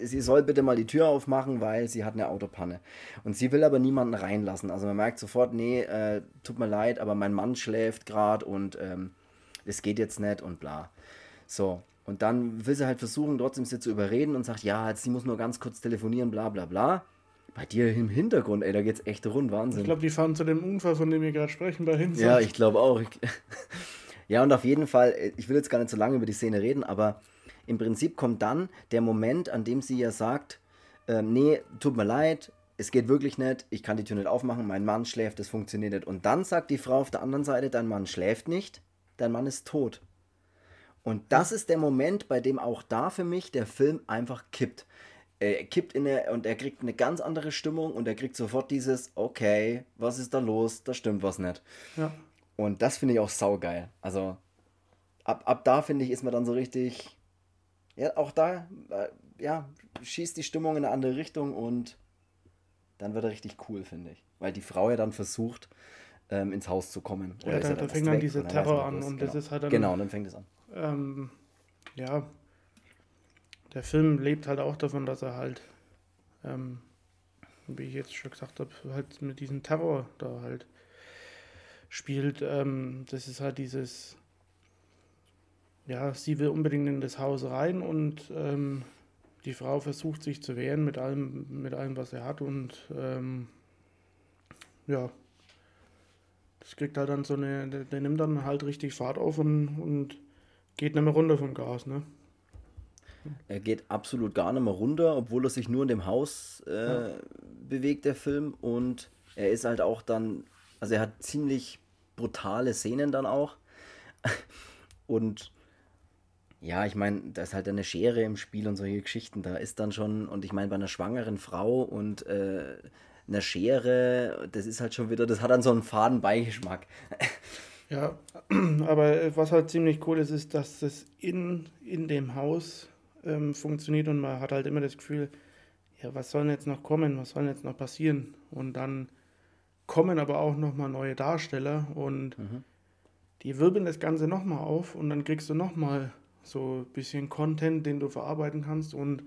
sie soll bitte mal die Tür aufmachen, weil sie hat eine Autopanne. Und sie will aber niemanden reinlassen. Also man merkt sofort, nee, äh, tut mir leid, aber mein Mann schläft gerade und ähm, es geht jetzt nicht und bla. So, und dann will sie halt versuchen, trotzdem sie zu überreden und sagt, ja, sie muss nur ganz kurz telefonieren, bla bla bla. Bei dir im Hintergrund, ey, da geht's echt rund, Wahnsinn. Ich glaube, die fahren zu dem Unfall, von dem wir gerade sprechen, bei Hinz. Ja, ich glaube auch. ja, und auf jeden Fall, äh, ich will jetzt gar nicht so lange über die Szene reden, aber im Prinzip kommt dann der Moment, an dem sie ja sagt, äh, nee, tut mir leid, es geht wirklich nicht, ich kann die Tür nicht aufmachen, mein Mann schläft, das funktioniert nicht. Und dann sagt die Frau auf der anderen Seite, dein Mann schläft nicht, dein Mann ist tot. Und das ist der Moment, bei dem auch da für mich der Film einfach kippt. Er kippt in eine, und er kriegt eine ganz andere Stimmung und er kriegt sofort dieses, okay, was ist da los? Da stimmt was nicht. Ja. Und das finde ich auch saugeil. Also ab, ab da finde ich, ist man dann so richtig, ja, auch da, äh, ja, schießt die Stimmung in eine andere Richtung und dann wird er richtig cool, finde ich. Weil die Frau ja dann versucht, ähm, ins Haus zu kommen. Oder ja, da, da fängt dann dieser Terror an und genau. das ist halt dann. Genau, dann fängt es an. Ähm, ja, der Film lebt halt auch davon, dass er halt, ähm, wie ich jetzt schon gesagt habe, halt mit diesem Terror da halt spielt. Ähm, das ist halt dieses ja, sie will unbedingt in das Haus rein und ähm, die Frau versucht sich zu wehren mit allem, mit allem, was er hat und ähm, ja, das kriegt halt dann so eine, der, der, nimmt dann halt richtig Fahrt auf und, und geht nicht mehr runter vom Gas, ne? Er geht absolut gar nicht mehr runter, obwohl er sich nur in dem Haus äh, ja. bewegt, der Film. Und er ist halt auch dann, also er hat ziemlich brutale Szenen dann auch. Und ja, ich meine, da ist halt eine Schere im Spiel und solche Geschichten. Da ist dann schon, und ich meine, bei einer schwangeren Frau und äh, einer Schere, das ist halt schon wieder, das hat dann so einen faden Beigeschmack. Ja, aber was halt ziemlich cool ist, ist, dass das in, in dem Haus ähm, funktioniert und man hat halt immer das Gefühl, ja, was soll denn jetzt noch kommen, was soll denn jetzt noch passieren? Und dann kommen aber auch nochmal neue Darsteller und mhm. die wirbeln das Ganze nochmal auf und dann kriegst du nochmal so ein bisschen Content, den du verarbeiten kannst und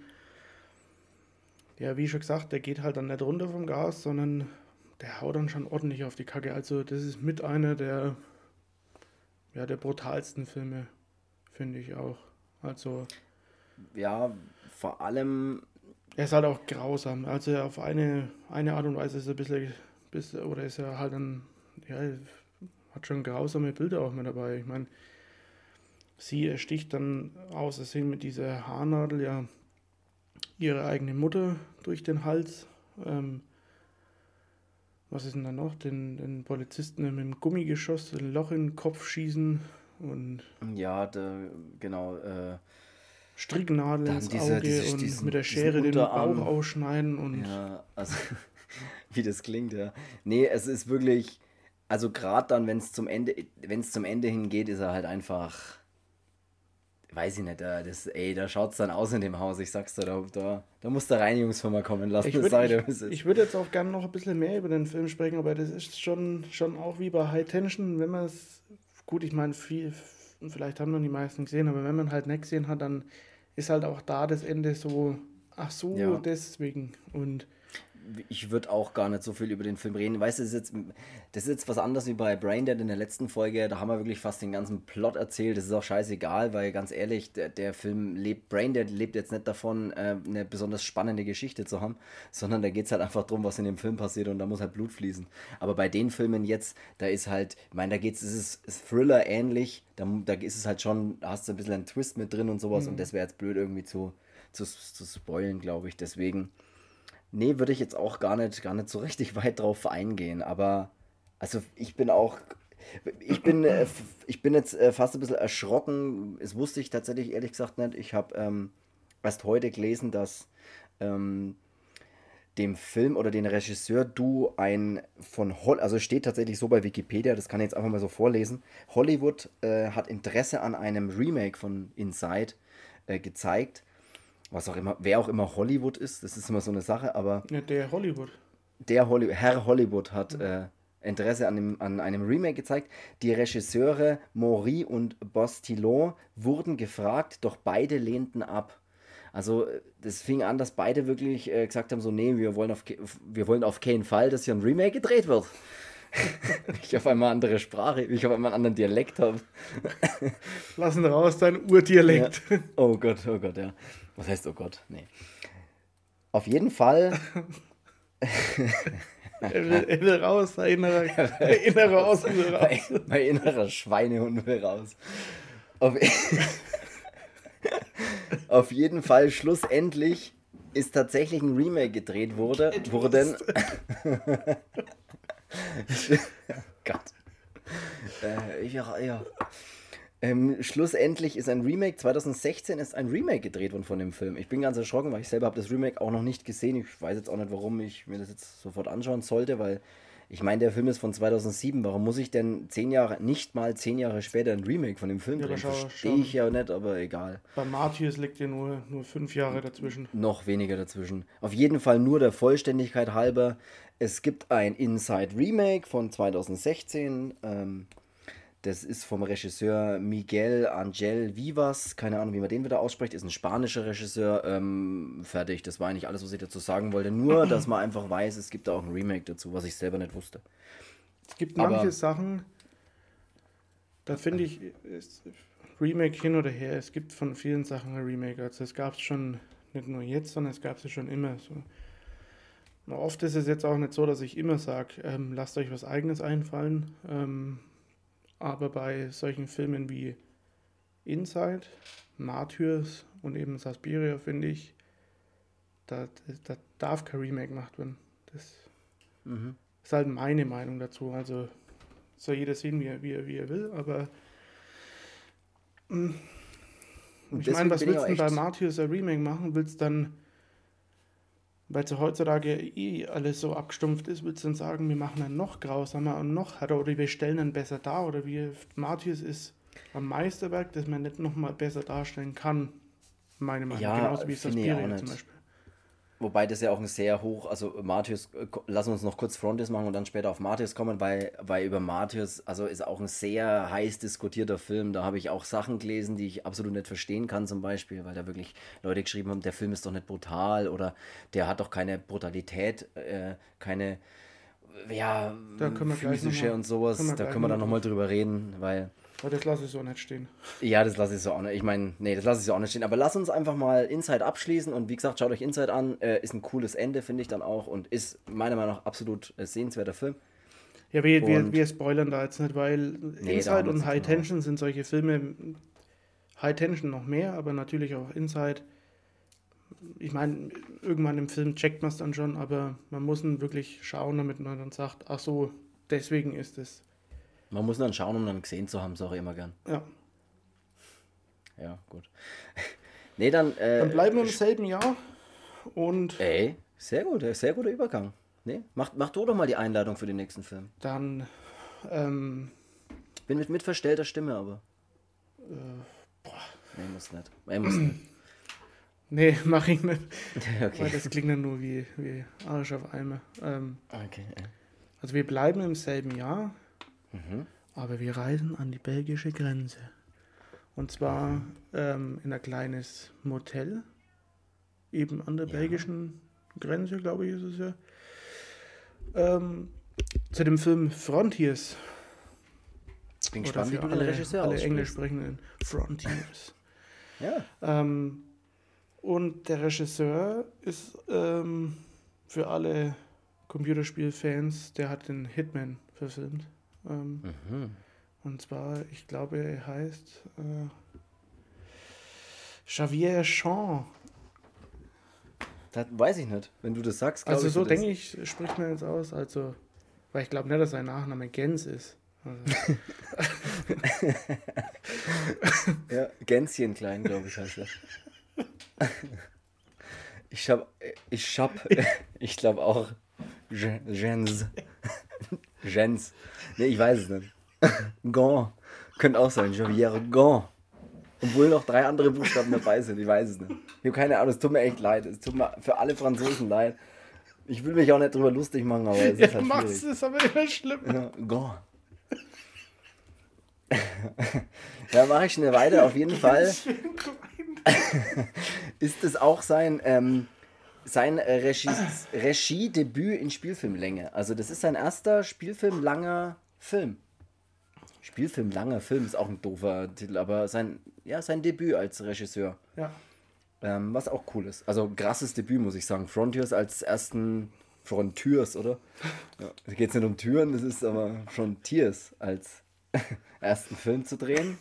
ja, wie schon gesagt, der geht halt dann nicht runter vom Gas, sondern der haut dann schon ordentlich auf die Kacke. Also das ist mit einer der, ja, der brutalsten Filme, finde ich auch. Also ja, vor allem er ist halt auch grausam. Also auf eine, eine Art und Weise ist er ein bisschen, bisschen oder ist er halt dann, ja, hat schon grausame Bilder auch mit dabei. Ich meine, Sie ersticht dann aus Versehen mit dieser Haarnadel ja ihre eigene Mutter durch den Hals. Ähm, was ist denn da noch? Den, den Polizisten mit dem Gummigeschoss ein Loch in den Kopf schießen und. Ja, de, genau. Äh, Stricknadeln ins diese, Auge diese, und diesen, mit der Schere den Bauch ausschneiden und. Ja, also wie das klingt, ja. Nee, es ist wirklich. Also gerade dann, wenn es zum Ende, wenn es zum Ende hingeht, ist er halt einfach weiß ich nicht, das, ey, da schaut es dann aus in dem Haus. Ich sag's dir, da, da, da muss der Reinigungsfirma kommen lassen. Ich würde ich, ich würd jetzt auch gerne noch ein bisschen mehr über den Film sprechen, aber das ist schon, schon auch wie bei High Tension, wenn man es, gut, ich meine, viel, vielleicht haben noch die meisten gesehen, aber wenn man halt nicht gesehen hat, dann ist halt auch da das Ende so, ach so, ja. deswegen. Und ich würde auch gar nicht so viel über den Film reden. Weißt du, das ist, jetzt, das ist jetzt was anderes wie bei Braindead in der letzten Folge. Da haben wir wirklich fast den ganzen Plot erzählt. Das ist auch scheißegal, weil ganz ehrlich, der, der Film lebt, Braindead lebt jetzt nicht davon, äh, eine besonders spannende Geschichte zu haben, sondern da geht es halt einfach darum, was in dem Film passiert und da muss halt Blut fließen. Aber bei den Filmen jetzt, da ist halt, ich meine, da geht es, ist, ist Thriller ähnlich. Da, da ist es halt schon, da hast du ein bisschen einen Twist mit drin und sowas mhm. und das wäre jetzt blöd irgendwie zu, zu, zu spoilen, glaube ich. Deswegen Nee, würde ich jetzt auch gar nicht, gar nicht so richtig weit drauf eingehen. Aber also ich bin auch. Ich bin, äh, ich bin jetzt äh, fast ein bisschen erschrocken. Es wusste ich tatsächlich ehrlich gesagt nicht. Ich habe ähm, erst heute gelesen, dass ähm, dem Film oder den Regisseur du ein von Hollywood, also steht tatsächlich so bei Wikipedia, das kann ich jetzt einfach mal so vorlesen. Hollywood äh, hat Interesse an einem Remake von Inside äh, gezeigt was auch immer, wer auch immer Hollywood ist, das ist immer so eine Sache, aber. Ja, der Hollywood. Der Holly Herr Hollywood hat mhm. äh, Interesse an, dem, an einem Remake gezeigt. Die Regisseure Maury und Bostillon wurden gefragt, doch beide lehnten ab. Also das fing an, dass beide wirklich äh, gesagt haben, so nee, wir wollen auf, wir wollen auf keinen Fall, dass hier ein Remake gedreht wird. ich auf einmal andere Sprache, ich auf einmal einen anderen Dialekt habe. Lassen raus dein Urdialekt. Ja. Oh Gott, oh Gott, ja. Was heißt, oh Gott? Nee. Auf jeden Fall. er, will, er will raus, der innere Außen will raus. Mein, mein innerer Schweinehund will raus. Auf, auf jeden Fall, schlussendlich ist tatsächlich ein Remake gedreht wurde, wurden. Gott. Äh, ja, ja. Ähm, schlussendlich ist ein Remake, 2016 ist ein Remake gedreht worden von dem Film. Ich bin ganz erschrocken, weil ich selber habe das Remake auch noch nicht gesehen. Ich weiß jetzt auch nicht, warum ich mir das jetzt sofort anschauen sollte, weil ich meine, der Film ist von 2007. Warum muss ich denn zehn Jahre, nicht mal zehn Jahre später ein Remake von dem Film ja, drehen? Verstehe ich ja nicht, aber egal. Bei Martius liegt ja nur, nur fünf Jahre dazwischen. Noch weniger dazwischen. Auf jeden Fall nur der Vollständigkeit halber. Es gibt ein Inside Remake von 2016. Ähm, das ist vom Regisseur Miguel Angel Vivas. Keine Ahnung, wie man den wieder ausspricht. Ist ein spanischer Regisseur. Ähm, fertig. Das war eigentlich alles, was ich dazu sagen wollte. Nur, dass man einfach weiß, es gibt da auch ein Remake dazu, was ich selber nicht wusste. Es gibt manche Aber, Sachen, da finde ich, ist Remake hin oder her. Es gibt von vielen Sachen ein Remake. Also es gab es schon nicht nur jetzt, sondern es gab es schon immer. So. Oft ist es jetzt auch nicht so, dass ich immer sage, ähm, lasst euch was eigenes einfallen. Ähm, aber bei solchen Filmen wie Inside, Martyrs und eben Suspiria finde ich, da, da darf kein Remake gemacht werden. Das mhm. ist halt meine Meinung dazu. Also soll jeder sehen, wie er, wie er, wie er will, aber mh, hm, ich meine, was willst du denn bei Martyrs ein Remake machen? Willst dann weil es heutzutage eh alles so abgestumpft ist, würdest du dann sagen, wir machen einen noch grausamer und noch härter oder wir stellen einen besser dar oder wie Matthias ist am Meisterwerk, das man nicht nochmal besser darstellen kann, meine Meinung. Ja, Genauso wie Suspiria zum Beispiel. Wobei das ja auch ein sehr hoch, also Matthias, äh, lass uns noch kurz Frontis machen und dann später auf Matthias kommen, weil, weil über Matthias, also ist auch ein sehr heiß diskutierter Film. Da habe ich auch Sachen gelesen, die ich absolut nicht verstehen kann, zum Beispiel, weil da wirklich Leute geschrieben haben, der Film ist doch nicht brutal oder der hat doch keine Brutalität, äh, keine ja, physische und sowas. Können da können wir dann nochmal drüber reden, weil aber das lasse ich so nicht stehen. Ja, das lasse ich so auch nicht. Ich meine, nee, das lasse ich so auch nicht stehen. Aber lass uns einfach mal Inside abschließen. Und wie gesagt, schaut euch Inside an. Äh, ist ein cooles Ende, finde ich dann auch. Und ist meiner Meinung nach absolut äh, sehenswerter Film. Ja, wir, wir, wir spoilern da jetzt nicht, weil nee, Inside und High Tension genau. sind solche Filme. High Tension noch mehr, aber natürlich auch Inside. Ich meine, irgendwann im Film checkt man es dann schon, aber man muss ihn wirklich schauen, damit man dann sagt, ach so, deswegen ist es man muss dann schauen, um dann gesehen zu haben, sage ich immer gern. Ja. Ja, gut. nee, dann. Äh, dann bleiben wir im selben Jahr und. Ey, sehr gut, sehr guter Übergang. Nee, mach, mach du doch mal die Einladung für den nächsten Film. Dann. Ähm, Bin mit, mit verstellter Stimme, aber. Äh, boah. Nee, muss nicht. Nee, muss nicht. Nee, mach ich nicht. Okay. Weil das klingt dann nur wie, wie Arsch auf Eimer. Ähm, okay. Also wir bleiben im selben Jahr. Mhm. Aber wir reisen an die belgische Grenze. Und zwar mhm. ähm, in ein kleines Motel, eben an der ja. belgischen Grenze, glaube ich, ist es ja. Ähm, zu dem Film Frontiers. Bin gespannt, wie du alle, Regisseur alle Englisch sprechenden Frontiers. ja. Ähm, und der Regisseur ist ähm, für alle Computerspielfans, der hat den Hitman verfilmt. Ähm, mhm. Und zwar, ich glaube, er heißt äh, Xavier Champ. Das weiß ich nicht. Wenn du das sagst, Also so denke ich, spricht man jetzt aus. Also, weil ich glaube nicht, dass sein Nachname Gens ist. Also. ja, Gänschen klein, glaube ich, heißt er. Ich hab, ich hab, ich glaube auch Gens. Gens. Nee, ich weiß es nicht. Gon. Könnte auch sein, Javier Gon. Obwohl noch drei andere Buchstaben dabei sind, ich weiß es nicht. Ich habe keine Ahnung, es tut mir echt leid. Es tut mir für alle Franzosen leid. Ich will mich auch nicht drüber lustig machen, aber es ist halt machst es, aber immer schlimm. Ja, Gon. ja, mache ich schnell weiter, auf jeden Fall. ist es auch sein, ähm, sein Regie, Regiedebüt in Spielfilmlänge. Also das ist sein erster Spielfilm langer Film. Spielfilm langer Film ist auch ein doofer Titel, aber sein, ja, sein Debüt als Regisseur. Ja. Ähm, was auch cool ist. Also krasses Debüt, muss ich sagen. Frontiers als ersten Frontiers, oder? Ja. Da geht es nicht um Türen, das ist aber Frontiers als ersten Film zu drehen.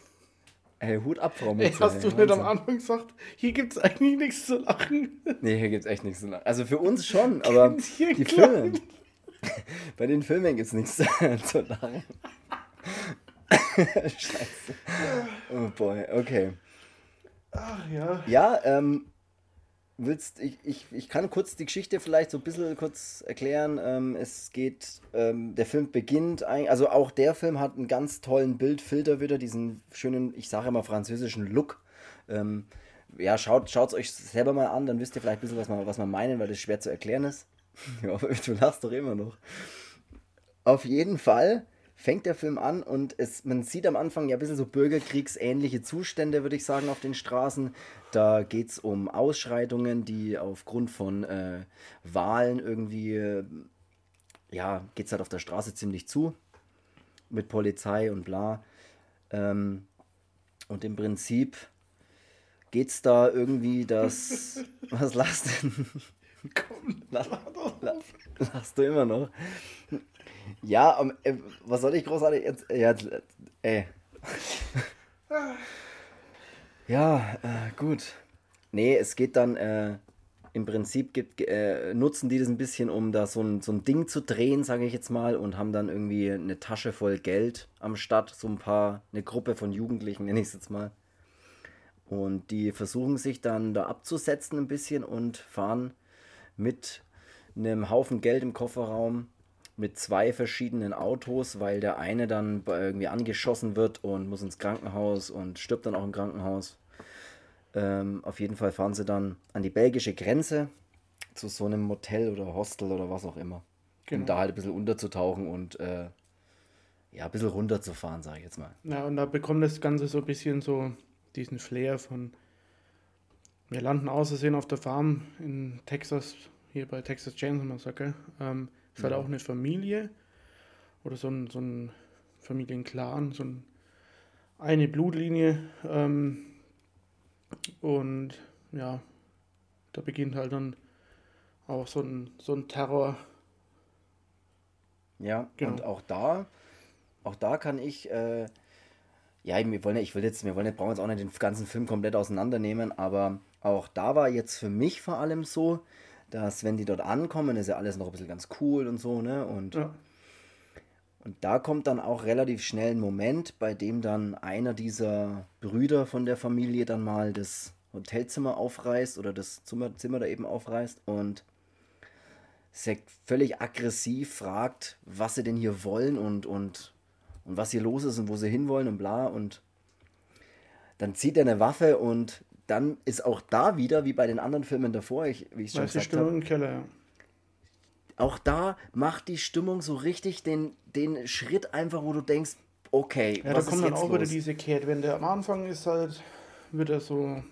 Hey, Hut ab, Frau Mütze. Ey, hast du nicht am Anfang gesagt, hier gibt es eigentlich nichts zu lachen? Nee, hier gibt es echt nichts zu lachen. Also für uns schon, aber die Filme. Bei den Filmen gibt es nichts zu lachen. Scheiße. Oh boy, okay. Ach ja. Ja, ähm, willst, ich, ich, ich kann kurz die Geschichte vielleicht so ein bisschen kurz erklären. Ähm, es geht, ähm, der Film beginnt, also auch der Film hat einen ganz tollen Bildfilter wieder, diesen schönen, ich sage immer französischen Look. Ähm, ja, schaut es euch selber mal an, dann wisst ihr vielleicht ein bisschen, was wir, was wir meinen, weil das schwer zu erklären ist. ja, du lachst doch immer noch. Auf jeden Fall fängt der Film an und es, man sieht am Anfang ja ein bisschen so bürgerkriegsähnliche Zustände, würde ich sagen, auf den Straßen. Da geht es um Ausschreitungen, die aufgrund von äh, Wahlen irgendwie, äh, ja, geht es halt auf der Straße ziemlich zu. Mit Polizei und bla. Ähm, und im Prinzip geht es da irgendwie, dass. was lachst denn? Komm, lach, lach, lachst du immer noch? Ja, um, äh, was soll ich großartig jetzt? Äh, ja, ey. ja, äh, gut. Nee, es geht dann, äh, im Prinzip gibt, äh, nutzen die das ein bisschen, um da so ein, so ein Ding zu drehen, sage ich jetzt mal, und haben dann irgendwie eine Tasche voll Geld am Start, so ein paar, eine Gruppe von Jugendlichen, nenne ich es jetzt mal. Und die versuchen sich dann da abzusetzen ein bisschen und fahren mit einem Haufen Geld im Kofferraum mit zwei verschiedenen Autos, weil der eine dann irgendwie angeschossen wird und muss ins Krankenhaus und stirbt dann auch im Krankenhaus. Ähm, auf jeden Fall fahren sie dann an die belgische Grenze zu so einem Motel oder Hostel oder was auch immer. Genau. Um da halt ein bisschen unterzusauchen und äh, ja, ein bisschen runterzufahren, sage ich jetzt mal. Ja, und da bekommt das Ganze so ein bisschen so diesen Flair von wir landen außersehen auf der Farm in Texas, hier bei Texas Chainsaw Massacre. Ähm, ist halt auch eine Familie oder so ein, so ein Familienclan, so ein, eine Blutlinie. Ähm, und ja, da beginnt halt dann auch so ein, so ein Terror. Ja, genau. und auch da, auch da kann ich, äh, ja, wir wollen, ich will jetzt, wir wollen jetzt, brauchen jetzt auch nicht den ganzen Film komplett auseinandernehmen, aber auch da war jetzt für mich vor allem so, dass wenn die dort ankommen, ist ja alles noch ein bisschen ganz cool und so, ne? Und, ja. und da kommt dann auch relativ schnell ein Moment, bei dem dann einer dieser Brüder von der Familie dann mal das Hotelzimmer aufreißt oder das Zimmer, Zimmer da eben aufreißt und sehr völlig aggressiv fragt, was sie denn hier wollen und, und, und was hier los ist und wo sie hinwollen und bla. Und dann zieht er eine Waffe und dann ist auch da wieder, wie bei den anderen Filmen davor, ich, wie ich schon gesagt die Stimmung habe, im Keller, ja. Auch da macht die Stimmung so richtig den, den Schritt einfach, wo du denkst, okay, ja, was da kommt dann auch los? wieder diese Kehrtwende. Am Anfang ist halt, wird er so,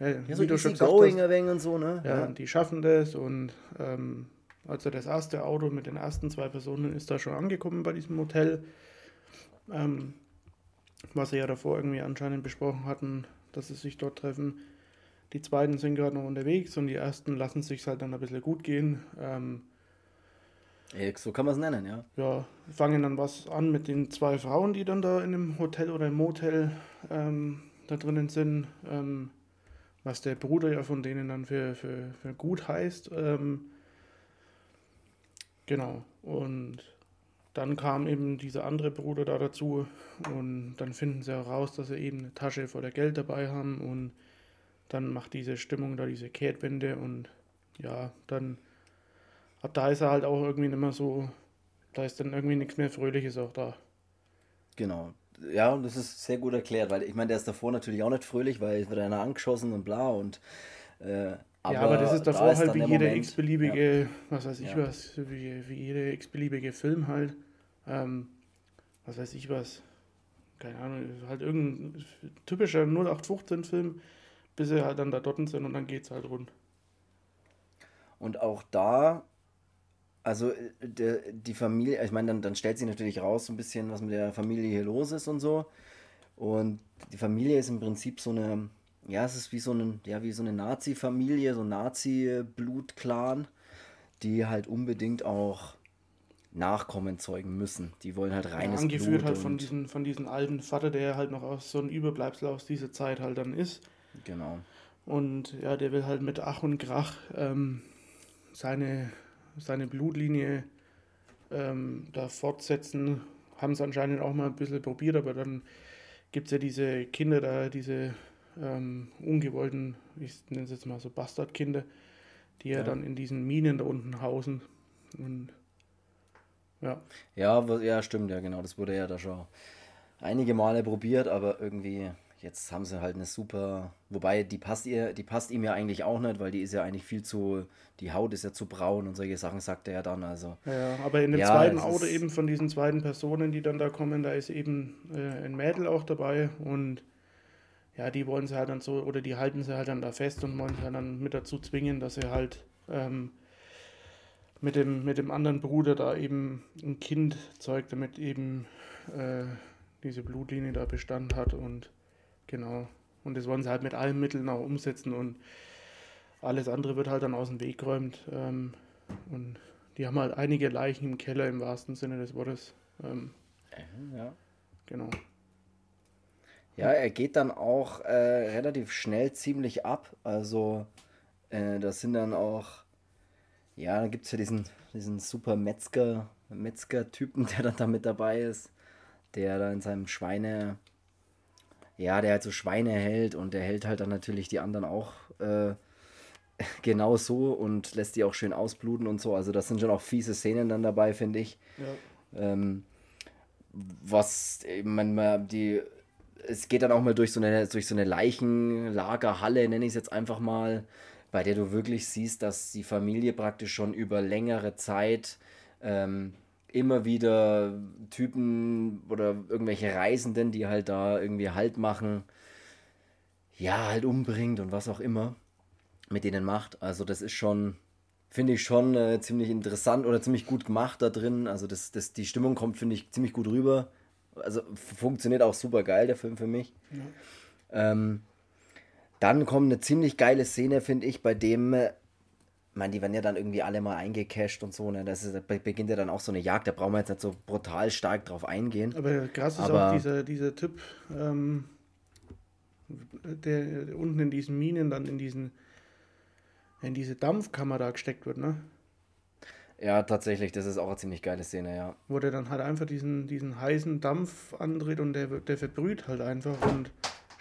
ja, so wie du schon gesagt going hast, und so, ne? Ja, ja, die schaffen das und ähm, also das erste Auto mit den ersten zwei Personen ist da schon angekommen bei diesem Hotel. Ähm, was sie ja davor irgendwie anscheinend besprochen hatten, dass sie sich dort treffen. Die zweiten sind gerade noch unterwegs und die ersten lassen sich halt dann ein bisschen gut gehen. Ähm, so kann man es nennen, ja. Ja, fangen dann was an mit den zwei Frauen, die dann da in dem Hotel oder im Motel ähm, da drinnen sind, ähm, was der Bruder ja von denen dann für, für, für gut heißt. Ähm, genau, und dann kam eben dieser andere Bruder da dazu und dann finden sie heraus, dass sie eben eine Tasche voller Geld dabei haben und dann macht diese Stimmung da diese Kehrtwende und ja, dann ab da ist er halt auch irgendwie nicht mehr so, da ist dann irgendwie nichts mehr Fröhliches auch da. Genau. Ja, und das ist sehr gut erklärt, weil ich meine, der ist davor natürlich auch nicht fröhlich, weil es wird einer angeschossen und bla und äh, aber ja, aber das ist davor da halt wie jeder x-beliebige, ja. was weiß ich ja. was, wie, wie jeder x-beliebige Film halt. Ähm, was weiß ich was. Keine Ahnung, halt irgendein typischer 0815-Film, bis sie halt dann da dort sind und dann geht's halt rund. Und auch da, also äh, de, die Familie, ich meine, dann, dann stellt sich natürlich raus, so ein bisschen, was mit der Familie hier los ist und so. Und die Familie ist im Prinzip so eine, ja, es ist wie so eine, ja, wie so eine Nazi-Familie, so ein Nazi-Blut-Clan, die halt unbedingt auch Nachkommen zeugen müssen. Die wollen halt reines ja, angeführt Blut halt von diesen, von diesem alten Vater, der halt noch aus so ein Überbleibsel aus dieser Zeit halt dann ist. Genau. Und ja, der will halt mit Ach und Krach ähm, seine, seine Blutlinie ähm, da fortsetzen. Haben es anscheinend auch mal ein bisschen probiert, aber dann gibt es ja diese Kinder da, diese ähm, ungewollten, ich nenne es jetzt mal so Bastardkinder, die ja. ja dann in diesen Minen da unten hausen. Und ja. Ja, ja, stimmt, ja, genau. Das wurde ja da schon einige Male probiert, aber irgendwie, jetzt haben sie halt eine super. Wobei, die passt ihr, die passt ihm ja eigentlich auch nicht, weil die ist ja eigentlich viel zu. Die Haut ist ja zu braun und solche Sachen, sagt er ja dann. Also. Ja, aber in dem ja, zweiten Auto eben von diesen zweiten Personen, die dann da kommen, da ist eben äh, ein Mädel auch dabei und ja, die wollen sie halt dann so, oder die halten sie halt dann da fest und wollen sie halt dann mit dazu zwingen, dass sie halt ähm, mit dem, mit dem anderen Bruder da eben ein Kind zeugt, damit eben äh, diese Blutlinie da Bestand hat und genau. Und das wollen sie halt mit allen Mitteln auch umsetzen und alles andere wird halt dann aus dem Weg geräumt. Ähm, und die haben halt einige Leichen im Keller im wahrsten Sinne des Wortes. Ähm, ja. Genau. Ja, er geht dann auch äh, relativ schnell ziemlich ab. Also, äh, das sind dann auch ja, dann gibt es ja diesen, diesen super Metzger, Metzger-Typen, der dann da mit dabei ist, der da in seinem Schweine, ja, der halt so Schweine hält und der hält halt dann natürlich die anderen auch äh, genau so und lässt die auch schön ausbluten und so. Also das sind schon auch fiese Szenen dann dabei, finde ich. Ja. Ähm, was, man, die, es geht dann auch mal durch so eine, durch so eine Leichenlagerhalle, nenne ich es jetzt einfach mal bei der du wirklich siehst, dass die Familie praktisch schon über längere Zeit ähm, immer wieder Typen oder irgendwelche Reisenden, die halt da irgendwie Halt machen, ja, halt umbringt und was auch immer mit denen macht. Also das ist schon, finde ich schon äh, ziemlich interessant oder ziemlich gut gemacht da drin. Also das, das, die Stimmung kommt, finde ich, ziemlich gut rüber. Also funktioniert auch super geil, der Film für mich. Ja. Ähm, dann kommt eine ziemlich geile Szene, finde ich, bei dem, äh, ich meine, die werden ja dann irgendwie alle mal eingecasht und so, ne? Das ist, da beginnt ja dann auch so eine Jagd, da brauchen wir jetzt nicht so brutal stark drauf eingehen. Aber krass ist Aber, auch dieser, dieser Typ, ähm, der, der unten in diesen Minen dann in diesen in diese Dampfkammer da gesteckt wird, ne? Ja, tatsächlich, das ist auch eine ziemlich geile Szene, ja. Wo der dann halt einfach diesen, diesen heißen Dampf andreht und der, der verbrüht halt einfach und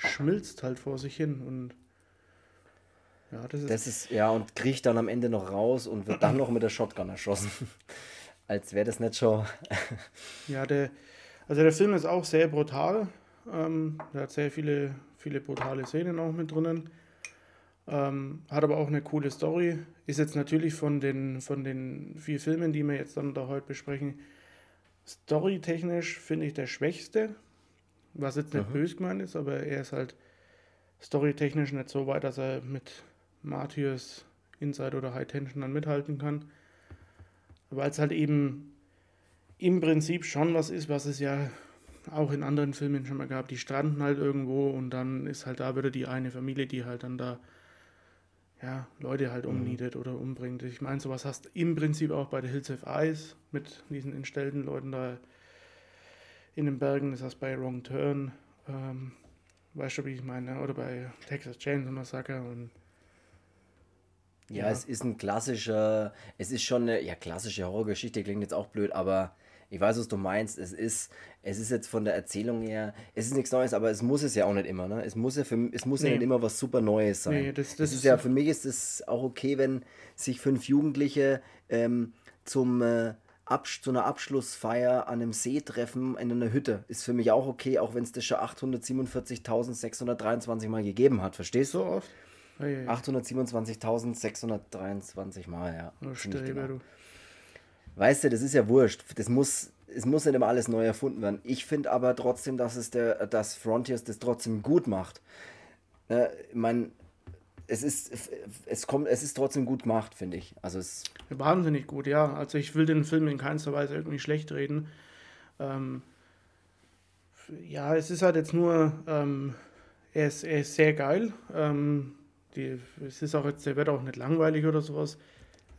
schmilzt halt vor sich hin und ja, das ist. Das ist, ja, und kriecht dann am Ende noch raus und wird dann noch mit der Shotgun erschossen. Als wäre das nicht schon. ja, der, also der Film ist auch sehr brutal. Ähm, der hat sehr viele, viele brutale Szenen auch mit drinnen. Ähm, hat aber auch eine coole Story. Ist jetzt natürlich von den, von den vier Filmen, die wir jetzt dann da heute besprechen, storytechnisch finde ich der schwächste. Was jetzt nicht mhm. böse gemeint ist, aber er ist halt storytechnisch nicht so weit, dass er mit Matthias Inside oder High Tension dann mithalten kann. Weil es halt eben im Prinzip schon was ist, was es ja auch in anderen Filmen schon mal gab. Die stranden halt irgendwo und dann ist halt da wieder die eine Familie, die halt dann da ja, Leute halt mhm. umnietet oder umbringt. Ich meine, sowas hast du im Prinzip auch bei The Hills of Ice mit diesen entstellten Leuten da in den Bergen. Das heißt bei Wrong Turn. Ähm, weißt du, wie ich meine? Oder bei Texas Chainsaw Massacre und ja, ja, es ist ein klassischer, es ist schon eine, ja, klassische Horrorgeschichte, klingt jetzt auch blöd, aber ich weiß, was du meinst. Es ist, es ist jetzt von der Erzählung her, es ist nichts Neues, aber es muss es ja auch nicht immer. Ne? Es muss ja, für, es muss nee. ja nicht immer was super Neues sein. Nee, das, das, das ist, ist ja, für mich ist es auch okay, wenn sich fünf Jugendliche ähm, zum, äh, zu einer Abschlussfeier an einem See treffen in einer Hütte. Ist für mich auch okay, auch wenn es das schon 847.623 Mal gegeben hat. Verstehst du? So oft? 827.623 Mal, ja. Oh, Streber, du. Weißt du, das ist ja wurscht. Das muss, es muss nicht immer alles neu erfunden werden. Ich finde aber trotzdem, dass es der, dass Frontiers das trotzdem gut macht. Äh, ich meine, es ist, es kommt, es ist trotzdem gut gemacht, finde ich. Also es Wahnsinnig gut, ja. Also ich will den Film in keinster Weise irgendwie schlecht reden. Ähm, ja, es ist halt jetzt nur, ähm, er, ist, er ist sehr geil. Ähm, die, es ist auch jetzt, der wird auch nicht langweilig oder sowas.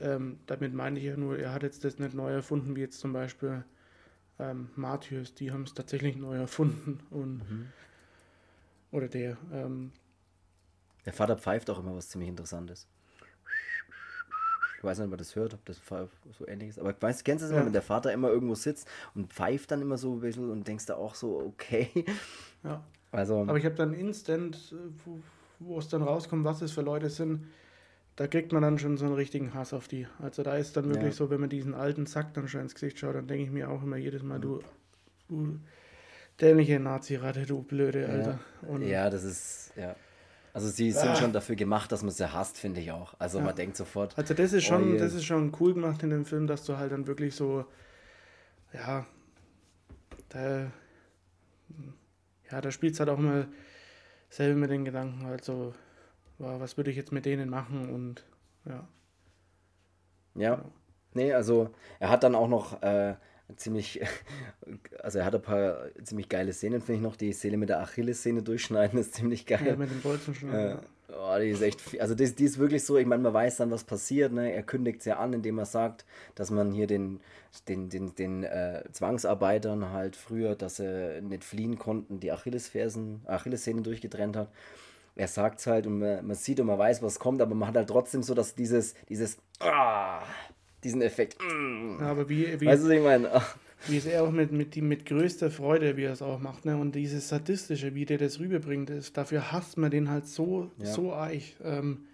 Ähm, damit meine ich ja nur, er hat jetzt das nicht neu erfunden, wie jetzt zum Beispiel ähm, Matthäus, die haben es tatsächlich neu erfunden. Und, mhm. Oder der. Der Vater pfeift auch immer was ziemlich Interessantes. Ich weiß nicht, ob man das hört, ob das so ähnlich ist. Aber weißt, kennst du es immer, ja. wenn der Vater immer irgendwo sitzt und pfeift dann immer so ein bisschen und denkst da auch so, okay. Ja. Also, Aber ich habe dann instant, äh, wo, wo es dann rauskommt, was es für Leute sind, da kriegt man dann schon so einen richtigen Hass auf die. Also da ist dann wirklich ja. so, wenn man diesen alten Sack dann schon ins Gesicht schaut, dann denke ich mir auch immer jedes Mal, du, du dämliche Nazi-Ratte, du blöde, Alter. Ja. ja, das ist, ja. Also sie sind ah. schon dafür gemacht, dass man sie hasst, finde ich auch. Also ja. man denkt sofort. Also das ist schon, oh, das ist schon cool gemacht in dem Film, dass du halt dann wirklich so, ja, da, ja, da spielt es halt auch immer selber mit den Gedanken, halt so, was würde ich jetzt mit denen machen und ja. Ja, nee, also er hat dann auch noch äh, ziemlich, also er hat ein paar ziemlich geile Szenen, finde ich noch. Die Szene mit der Achilles-Szene durchschneiden ist ziemlich geil. Ja, mit dem Bolzen schon. Äh, oh, die ist echt, also die, die ist wirklich so, ich meine, man weiß dann, was passiert. Ne? Er kündigt es ja an, indem er sagt, dass man hier den, den, den, den äh, Zwangsarbeitern halt früher, dass sie nicht fliehen konnten, die Achillesfersen, Achillessehne durchgetrennt hat er sagt es halt und man, man, sieht und man weiß, was kommt, aber man hat halt trotzdem so, dass dieses, dieses, ah, diesen Effekt. Mm. aber wie, wie, weißt du, was ich meine? Wie es er auch mit, mit, mit größter Freude, wie er es auch macht, ne? Und dieses Sadistische, wie der das rüberbringt, ist, dafür hasst man den halt so, ja. so eich. Ähm,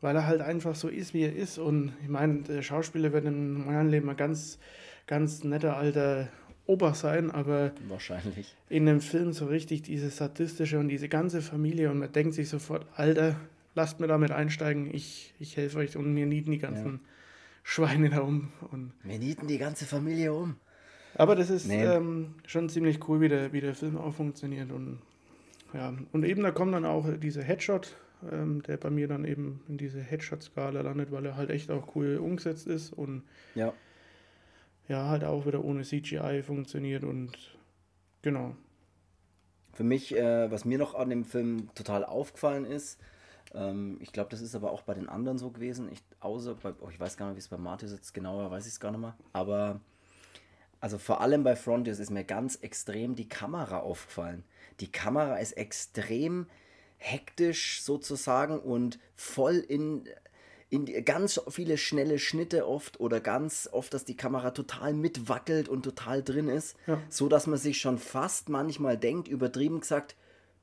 weil er halt einfach so ist, wie er ist. Und ich meine, der Schauspieler wird im normalen Leben ein ganz, ganz netter alter Ober sein, aber wahrscheinlich in dem Film so richtig dieses sadistische und diese ganze Familie und man denkt sich sofort, Alter, lasst mir damit einsteigen, ich, ich helfe euch und mir nieten die ganzen ja. Schweine da um. Und wir nieten die ganze Familie um. Aber das ist nee. ähm, schon ziemlich cool, wie der, wie der Film auch funktioniert und ja, und eben da kommt dann auch dieser Headshot, ähm, der bei mir dann eben in diese Headshot-Skala landet, weil er halt echt auch cool umgesetzt ist und ja ja, halt auch wieder ohne CGI funktioniert und genau. Für mich, äh, was mir noch an dem Film total aufgefallen ist, ähm, ich glaube, das ist aber auch bei den anderen so gewesen, ich, außer bei, oh, ich weiß gar nicht, wie es bei Martis jetzt genauer, weiß ich es gar nicht mehr, aber also vor allem bei Frontiers ist mir ganz extrem die Kamera aufgefallen. Die Kamera ist extrem hektisch sozusagen und voll in in die, ganz viele schnelle Schnitte oft oder ganz oft, dass die Kamera total mitwackelt und total drin ist, ja. so dass man sich schon fast manchmal denkt, übertrieben gesagt,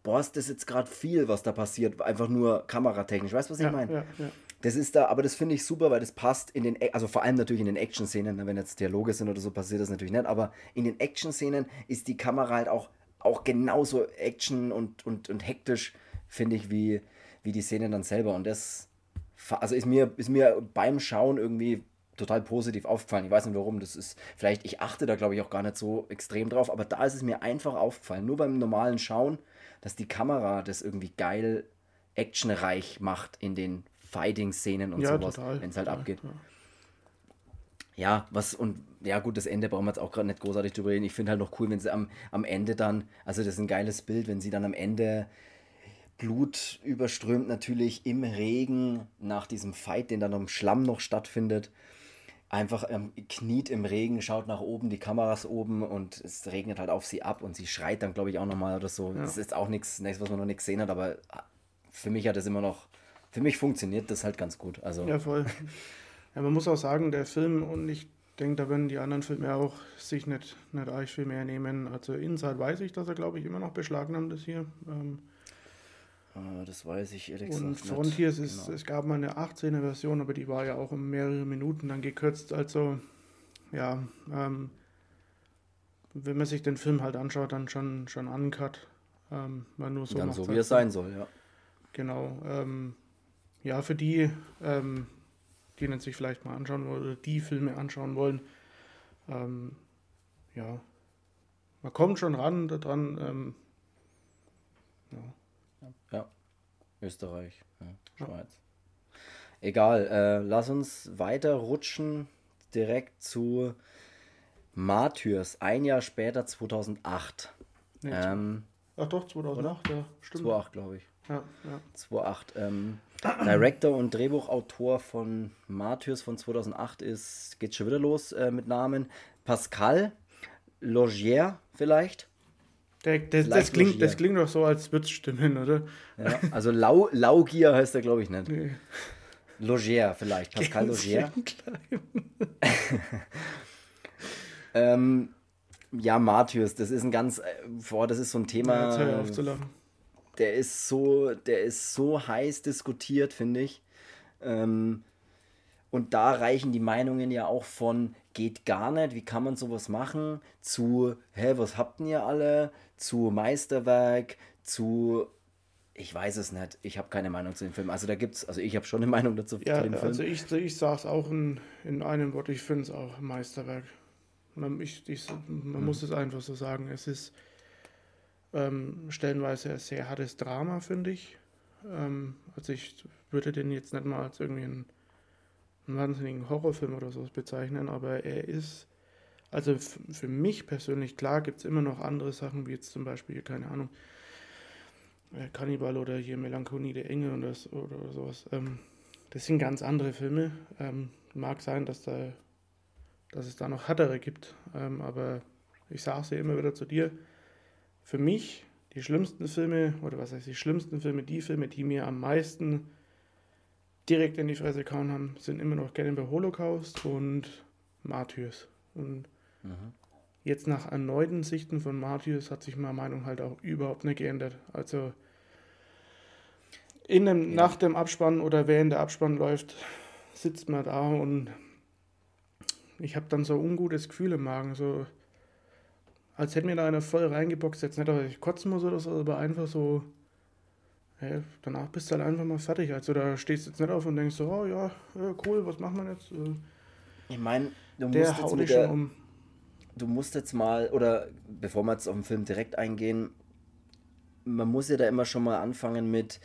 boah, ist das jetzt gerade viel, was da passiert, einfach nur kameratechnisch. Weißt du, was ich meine? Ja, ja. Das ist da, aber das finde ich super, weil das passt in den, also vor allem natürlich in den Action-Szenen, ne, wenn jetzt Dialoge sind oder so, passiert das natürlich nicht, aber in den Action-Szenen ist die Kamera halt auch, auch genauso Action und, und, und hektisch, finde ich, wie, wie die Szenen dann selber. Und das, also ist mir, ist mir beim Schauen irgendwie total positiv aufgefallen. Ich weiß nicht warum. Das ist vielleicht, ich achte da glaube ich auch gar nicht so extrem drauf, aber da ist es mir einfach aufgefallen. Nur beim normalen Schauen, dass die Kamera das irgendwie geil actionreich macht in den Fighting-Szenen und ja, sowas, wenn es halt ja, abgeht. Ja. ja. was und ja gut, das Ende brauchen wir jetzt auch gerade nicht großartig drüber reden. Ich finde halt noch cool, wenn sie am, am Ende dann, also das ist ein geiles Bild, wenn sie dann am Ende Blut überströmt natürlich im Regen nach diesem Fight, den dann im Schlamm noch stattfindet. Einfach ähm, kniet im Regen, schaut nach oben, die Kameras oben und es regnet halt auf sie ab und sie schreit dann, glaube ich, auch nochmal oder so. Ja. Das ist auch nichts, was man noch nicht gesehen hat, aber für mich hat es immer noch, für mich funktioniert das halt ganz gut. Also. Ja, voll. Ja, man muss auch sagen, der Film, und ich denke, da werden die anderen Filme auch sich nicht, nicht arg viel mehr nehmen. Also Inside weiß ich, dass er, glaube ich, immer noch beschlagnahmt ist hier. Ähm, ah, das weiß ich ehrlich gesagt. Und Frontiers nicht. ist, genau. es gab mal eine 18er Version, aber die war ja auch um mehrere Minuten dann gekürzt. Also, ja, ähm, wenn man sich den Film halt anschaut, dann schon, schon uncut. Ähm, nur so dann so, wie es sein soll, ja. Genau. Ähm, ja, für die, ähm, die den sich vielleicht mal anschauen wollen oder die Filme anschauen wollen, ähm, ja, man kommt schon ran daran. Ähm, ja. Ja. Österreich, ja, Schweiz. Egal, äh, lass uns weiter rutschen direkt zu Martyrs, ein Jahr später, 2008. Nee, ähm, Ach doch, 2008, oder? ja, stimmt. 2008, glaube ich. Ja, ja. 2008. Ähm, Director und Drehbuchautor von Martyrs von 2008 ist, geht schon wieder los äh, mit Namen Pascal Logier vielleicht. Der, der, das, klingt, das klingt doch so, als würde es stimmen, oder? Ja, also Lau, Laugier heißt er, glaube ich, nicht. Nee. Logier vielleicht, Pascal Logier. ähm, ja, Martyrs, das ist ein ganz, äh, boah, das ist so ein Thema. Ja, der ist so, der ist so heiß diskutiert, finde ich. Ähm, und da reichen die Meinungen ja auch von geht gar nicht, wie kann man sowas machen, zu, hä, was habt ihr alle, zu Meisterwerk, zu, ich weiß es nicht, ich habe keine Meinung zu dem Film. Also da gibt es, also ich habe schon eine Meinung dazu ja, zu dem Film. Also ich, ich sage es auch in, in einem Wort, ich finde es auch Meisterwerk. Man, ich, ich, man hm. muss es einfach so sagen, es ist ähm, stellenweise ein sehr hartes Drama, finde ich. Ähm, also ich würde den jetzt nicht mal als irgendwie einen, wahnsinnigen Horrorfilm oder sowas bezeichnen, aber er ist, also für mich persönlich, klar gibt es immer noch andere Sachen, wie jetzt zum Beispiel, keine Ahnung, äh, Cannibal oder hier Melancholie der Engel und das, oder, oder sowas. Ähm, das sind ganz andere Filme. Ähm, mag sein, dass, da, dass es da noch härtere gibt, ähm, aber ich sage es ja immer wieder zu dir, für mich die schlimmsten Filme, oder was heißt die schlimmsten Filme, die Filme, die mir am meisten direkt in die Fresse kauen haben, sind immer noch Cannibal Holocaust und Martyrs. Und mhm. jetzt nach erneuten Sichten von Martyrs hat sich meine Meinung halt auch überhaupt nicht geändert. Also in dem, ja. nach dem Abspann oder während der Abspann läuft, sitzt man da und ich habe dann so ein ungutes Gefühl im Magen. So, als hätte mir da einer voll reingeboxt. Jetzt nicht, dass ich kotzen muss oder so, aber einfach so. Hey, danach bist du halt einfach mal fertig. Also da stehst du jetzt nicht auf und denkst so, oh ja, cool, was machen wir jetzt? Äh, ich meine, du musst der jetzt mit der, um. Du musst jetzt mal, oder bevor wir jetzt auf den Film direkt eingehen, man muss ja da immer schon mal anfangen mit,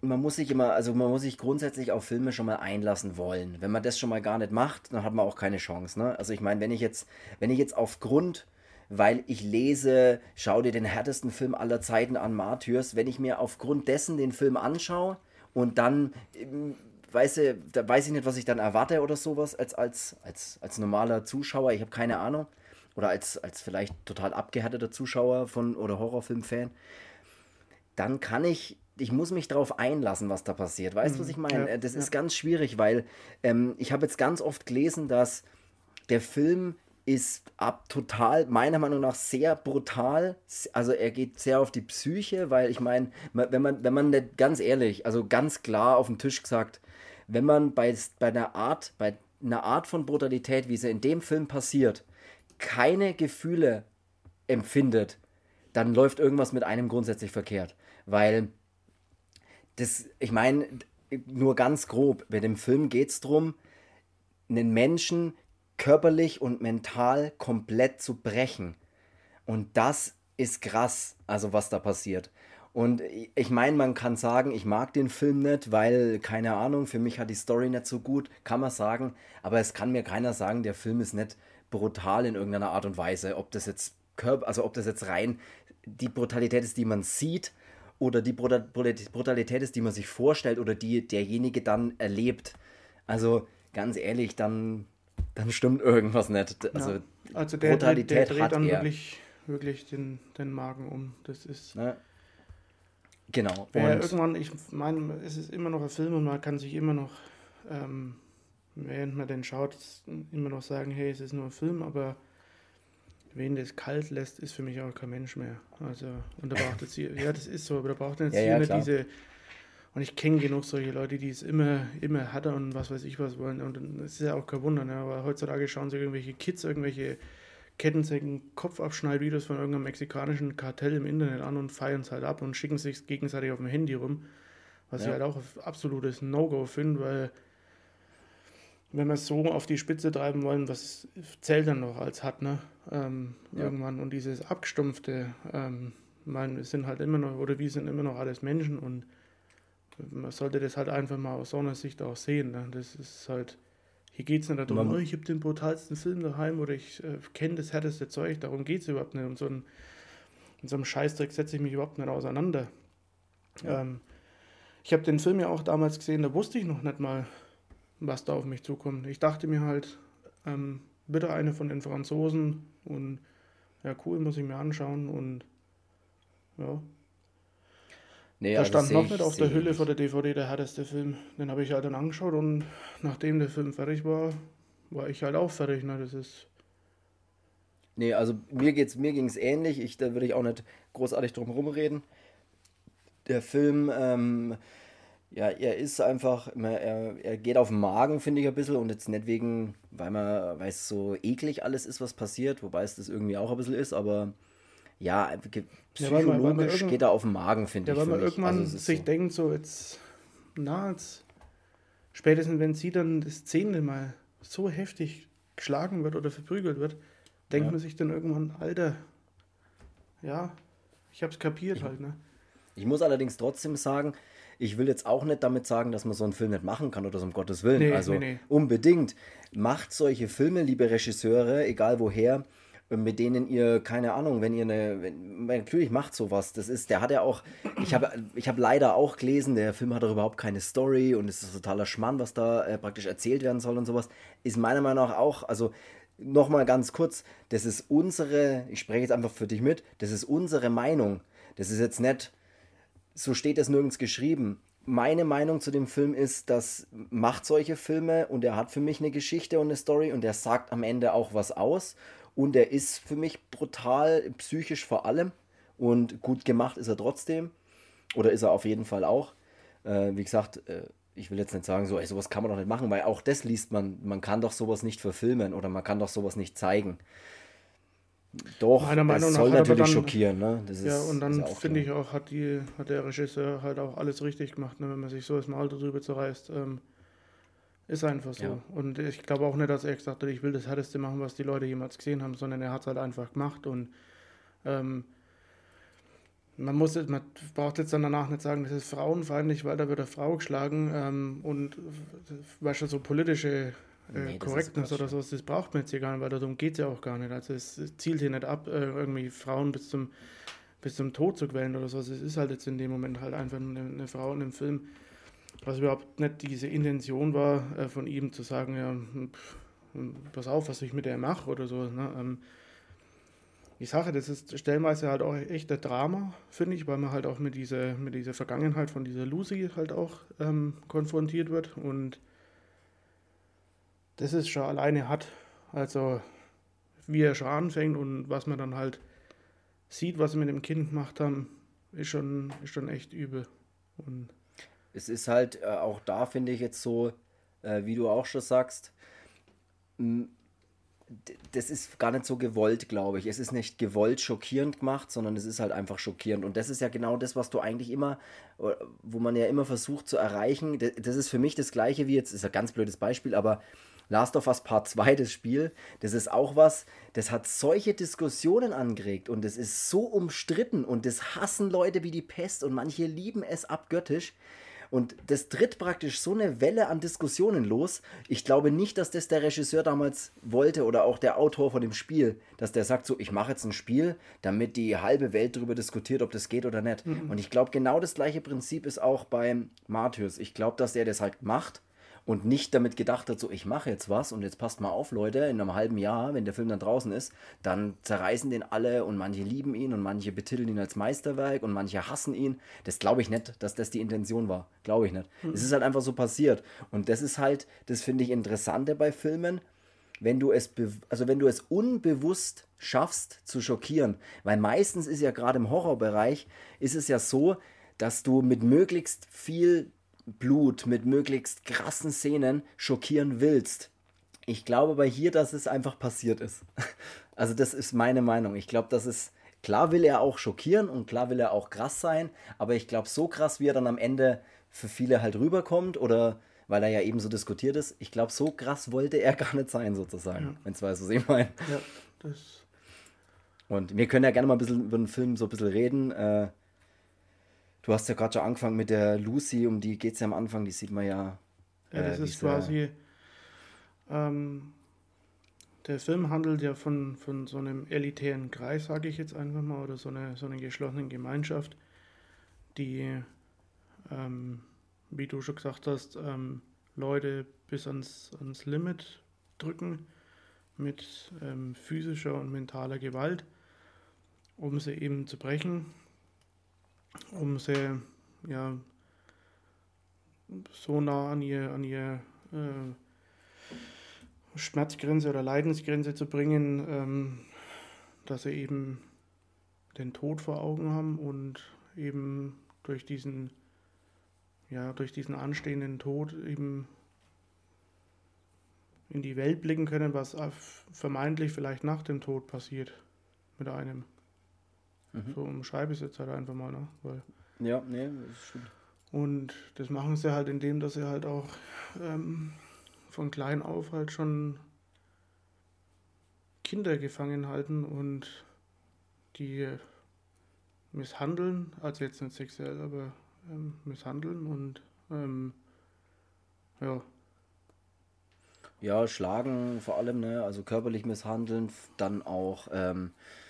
man muss sich immer, also man muss sich grundsätzlich auf Filme schon mal einlassen wollen. Wenn man das schon mal gar nicht macht, dann hat man auch keine Chance. Ne? Also ich meine, wenn ich jetzt, wenn ich jetzt aufgrund weil ich lese, schau dir den härtesten Film aller Zeiten an, Martyrs. Wenn ich mir aufgrund dessen den Film anschaue und dann ähm, weiß, ich, da weiß ich nicht, was ich dann erwarte oder sowas als, als, als, als normaler Zuschauer. Ich habe keine Ahnung. Oder als, als vielleicht total abgehärteter Zuschauer von oder Horrorfilm-Fan. Dann kann ich, ich muss mich darauf einlassen, was da passiert. Weißt du, was mhm. ich meine? Ja, das ja. ist ganz schwierig, weil ähm, ich habe jetzt ganz oft gelesen, dass der Film ist ab total, meiner Meinung nach, sehr brutal. Also er geht sehr auf die Psyche, weil ich meine, wenn man, wenn man nicht ganz ehrlich, also ganz klar auf den Tisch gesagt, wenn man bei, bei einer Art, bei einer Art von Brutalität, wie sie in dem Film passiert, keine Gefühle empfindet, dann läuft irgendwas mit einem grundsätzlich verkehrt. Weil das, ich meine, nur ganz grob, bei dem Film geht es darum, einen Menschen körperlich und mental komplett zu brechen. Und das ist krass, also was da passiert. Und ich meine, man kann sagen, ich mag den Film nicht, weil, keine Ahnung, für mich hat die Story nicht so gut, kann man sagen. Aber es kann mir keiner sagen, der Film ist nicht brutal in irgendeiner Art und Weise. Ob das jetzt Körper, also ob das jetzt rein die Brutalität ist, die man sieht, oder die Brutalität ist, die man sich vorstellt oder die derjenige dann erlebt. Also ganz ehrlich, dann, dann stimmt irgendwas nicht. Also, ja, also der, Brutalität der, der dreht hat dann er. wirklich, wirklich den, den Magen um. Das ist. Ja. Genau. Ja, irgendwann, ich meine, es ist immer noch ein Film und man kann sich immer noch, ähm, während man den schaut, immer noch sagen, hey, es ist nur ein Film, aber wen das kalt lässt, ist für mich auch kein Mensch mehr. Also, und da braucht jetzt hier, ja, das ist so, aber da braucht jetzt ja, hier ja, nicht diese, und ich kenne genug solche Leute, die es immer, immer hatten und was weiß ich was wollen. Und es ist ja auch kein Wunder, ne? aber heutzutage schauen sich irgendwelche Kids irgendwelche Kettensägen, Kopfabschneidvideos von irgendeinem mexikanischen Kartell im Internet an und feiern es halt ab und schicken sich gegenseitig auf dem Handy rum. Was ja. ich halt auch absolutes No-Go finde, weil wenn wir es so auf die Spitze treiben wollen, was zählt dann noch als hat, ne? Ähm, ja. Irgendwann. Und dieses Abgestumpfte, ähm, mein, wir sind halt immer noch, oder wir sind immer noch alles Menschen und man sollte das halt einfach mal aus so einer Sicht auch sehen. Ne? Das ist halt hier geht es nicht darum, oh, ich habe den brutalsten Film daheim oder ich äh, kenne das härteste Zeug. Darum geht es überhaupt nicht. Um so einen, in so einem Scheißdreck setze ich mich überhaupt nicht auseinander. Ja. Ähm, ich habe den Film ja auch damals gesehen, da wusste ich noch nicht mal, was da auf mich zukommt. Ich dachte mir halt, ähm, bitte eine von den Franzosen und ja, cool, muss ich mir anschauen und ja, Nee, da also stand noch nicht auf der Hülle vor der DVD der härteste Film. Den habe ich halt dann angeschaut und nachdem der Film fertig war, war ich halt auch fertig. Ne? Das ist. Nee, also mir, geht's, mir ging es ähnlich. Ich, da würde ich auch nicht großartig drum rumreden. Der Film, ähm, ja, er ist einfach, er, er geht auf den Magen, finde ich ein bisschen. Und jetzt nicht wegen, weil man, weil es so eklig alles ist, was passiert, wobei es das irgendwie auch ein bisschen ist, aber ja, psychologisch ja, geht er auf den Magen, finde ja, ich. Ja, weil man irgendwann also sich so. denkt, so jetzt, na, jetzt, spätestens wenn sie dann das zehnte Mal so heftig geschlagen wird oder verprügelt wird, denkt ja. man sich dann irgendwann, Alter, ja, ich hab's kapiert ich, halt, ne? Ich muss allerdings trotzdem sagen, ich will jetzt auch nicht damit sagen, dass man so einen Film nicht machen kann oder so um Gottes Willen. Nee, also nee, nee. unbedingt. Macht solche Filme, liebe Regisseure, egal woher, mit denen ihr, keine Ahnung, wenn ihr eine, wenn, natürlich macht sowas, das ist, der hat ja auch, ich habe ich hab leider auch gelesen, der Film hat doch überhaupt keine Story und es ist totaler Schmann, was da äh, praktisch erzählt werden soll und sowas, ist meiner Meinung nach auch, also nochmal ganz kurz, das ist unsere, ich spreche jetzt einfach für dich mit, das ist unsere Meinung, das ist jetzt nicht, so steht es nirgends geschrieben, meine Meinung zu dem Film ist, dass macht solche Filme und er hat für mich eine Geschichte und eine Story und er sagt am Ende auch was aus und er ist für mich brutal, psychisch vor allem. Und gut gemacht ist er trotzdem. Oder ist er auf jeden Fall auch. Äh, wie gesagt, äh, ich will jetzt nicht sagen, so, ey, sowas kann man doch nicht machen, weil auch das liest man, man kann doch sowas nicht verfilmen oder man kann doch sowas nicht zeigen. Doch, Meiner Meinung das soll natürlich dann, schockieren. Ne? Das ja, ist, und dann finde ich auch, hat, die, hat der Regisseur halt auch alles richtig gemacht, ne, wenn man sich so das Mal darüber zerreißt. Ähm, ist einfach so. Ja. Und ich glaube auch nicht, dass er gesagt hat, ich will das Härteste machen, was die Leute jemals gesehen haben, sondern er hat es halt einfach gemacht. Und ähm, man muss man braucht jetzt dann danach nicht sagen, das ist frauenfeindlich, weil da wird eine Frau geschlagen ähm, und weißt du, so politische äh, nee, Korrektness oder sowas, das braucht man jetzt hier gar nicht, weil darum geht es ja auch gar nicht. Also es zielt hier nicht ab, äh, irgendwie Frauen bis zum, bis zum Tod zu quälen oder sowas. Es ist halt jetzt in dem Moment halt einfach eine, eine Frau in einem Film was überhaupt nicht diese Intention war, äh, von ihm zu sagen, ja, pff, pass auf, was ich mit der mache oder so. Ne? Ähm, die Sache, das ist stellenweise halt auch echt ein Drama, finde ich, weil man halt auch mit dieser, mit dieser Vergangenheit von dieser Lucy halt auch ähm, konfrontiert wird und das ist schon alleine hat. Also wie er schon anfängt und was man dann halt sieht, was sie mit dem Kind gemacht haben, ist schon, ist schon echt übel. Und es ist halt äh, auch da, finde ich jetzt so, äh, wie du auch schon sagst, das ist gar nicht so gewollt, glaube ich. Es ist nicht gewollt schockierend gemacht, sondern es ist halt einfach schockierend. Und das ist ja genau das, was du eigentlich immer, äh, wo man ja immer versucht zu erreichen. Das ist für mich das Gleiche wie jetzt, ist ein ganz blödes Beispiel, aber Last of Us Part 2, das Spiel, das ist auch was, das hat solche Diskussionen angeregt und es ist so umstritten und das hassen Leute wie die Pest und manche lieben es abgöttisch. Und das tritt praktisch so eine Welle an Diskussionen los. Ich glaube nicht, dass das der Regisseur damals wollte oder auch der Autor von dem Spiel, dass der sagt so, ich mache jetzt ein Spiel, damit die halbe Welt darüber diskutiert, ob das geht oder nicht. Mhm. Und ich glaube, genau das gleiche Prinzip ist auch beim Martyrs. Ich glaube, dass er das halt macht und nicht damit gedacht hat, so ich mache jetzt was und jetzt passt mal auf, Leute, in einem halben Jahr, wenn der Film dann draußen ist, dann zerreißen den alle und manche lieben ihn und manche betiteln ihn als Meisterwerk und manche hassen ihn. Das glaube ich nicht, dass das die Intention war. Glaube ich nicht. Mhm. Es ist halt einfach so passiert. Und das ist halt, das finde ich interessante bei Filmen, wenn du es, also wenn du es unbewusst schaffst zu schockieren. Weil meistens ist ja gerade im Horrorbereich, ist es ja so, dass du mit möglichst viel Blut, mit möglichst krassen Szenen schockieren willst. Ich glaube bei hier, dass es einfach passiert ist. Also das ist meine Meinung. Ich glaube, dass es klar will er auch schockieren und klar will er auch krass sein, aber ich glaube so krass, wie er dann am Ende für viele halt rüberkommt oder weil er ja eben so diskutiert ist, ich glaube so krass wollte er gar nicht sein sozusagen, ja. wenn es weißt, was ich meine. Ja, das und wir können ja gerne mal ein bisschen über den Film so ein bisschen reden. Äh, Du hast ja gerade schon angefangen mit der Lucy, um die geht es ja am Anfang, die sieht man ja. Ja, das äh, ist quasi. Ähm, der Film handelt ja von, von so einem elitären Kreis, sage ich jetzt einfach mal, oder so einer so eine geschlossenen Gemeinschaft, die, ähm, wie du schon gesagt hast, ähm, Leute bis ans, ans Limit drücken mit ähm, physischer und mentaler Gewalt, um sie eben zu brechen um sie ja, so nah an ihr, an ihr äh, Schmerzgrenze oder Leidensgrenze zu bringen, ähm, dass sie eben den Tod vor Augen haben und eben durch diesen, ja, durch diesen anstehenden Tod eben in die Welt blicken können, was vermeintlich vielleicht nach dem Tod passiert mit einem. Mhm. So umschreibe ich es jetzt halt einfach mal, ne? Weil ja, nee, das stimmt. Und das machen sie halt indem, dass sie halt auch ähm, von klein auf halt schon Kinder gefangen halten und die misshandeln, also jetzt nicht sexuell, aber ähm, misshandeln und ähm, ja. Ja, schlagen vor allem, ne? also körperlich misshandeln, dann auch ähm, äh,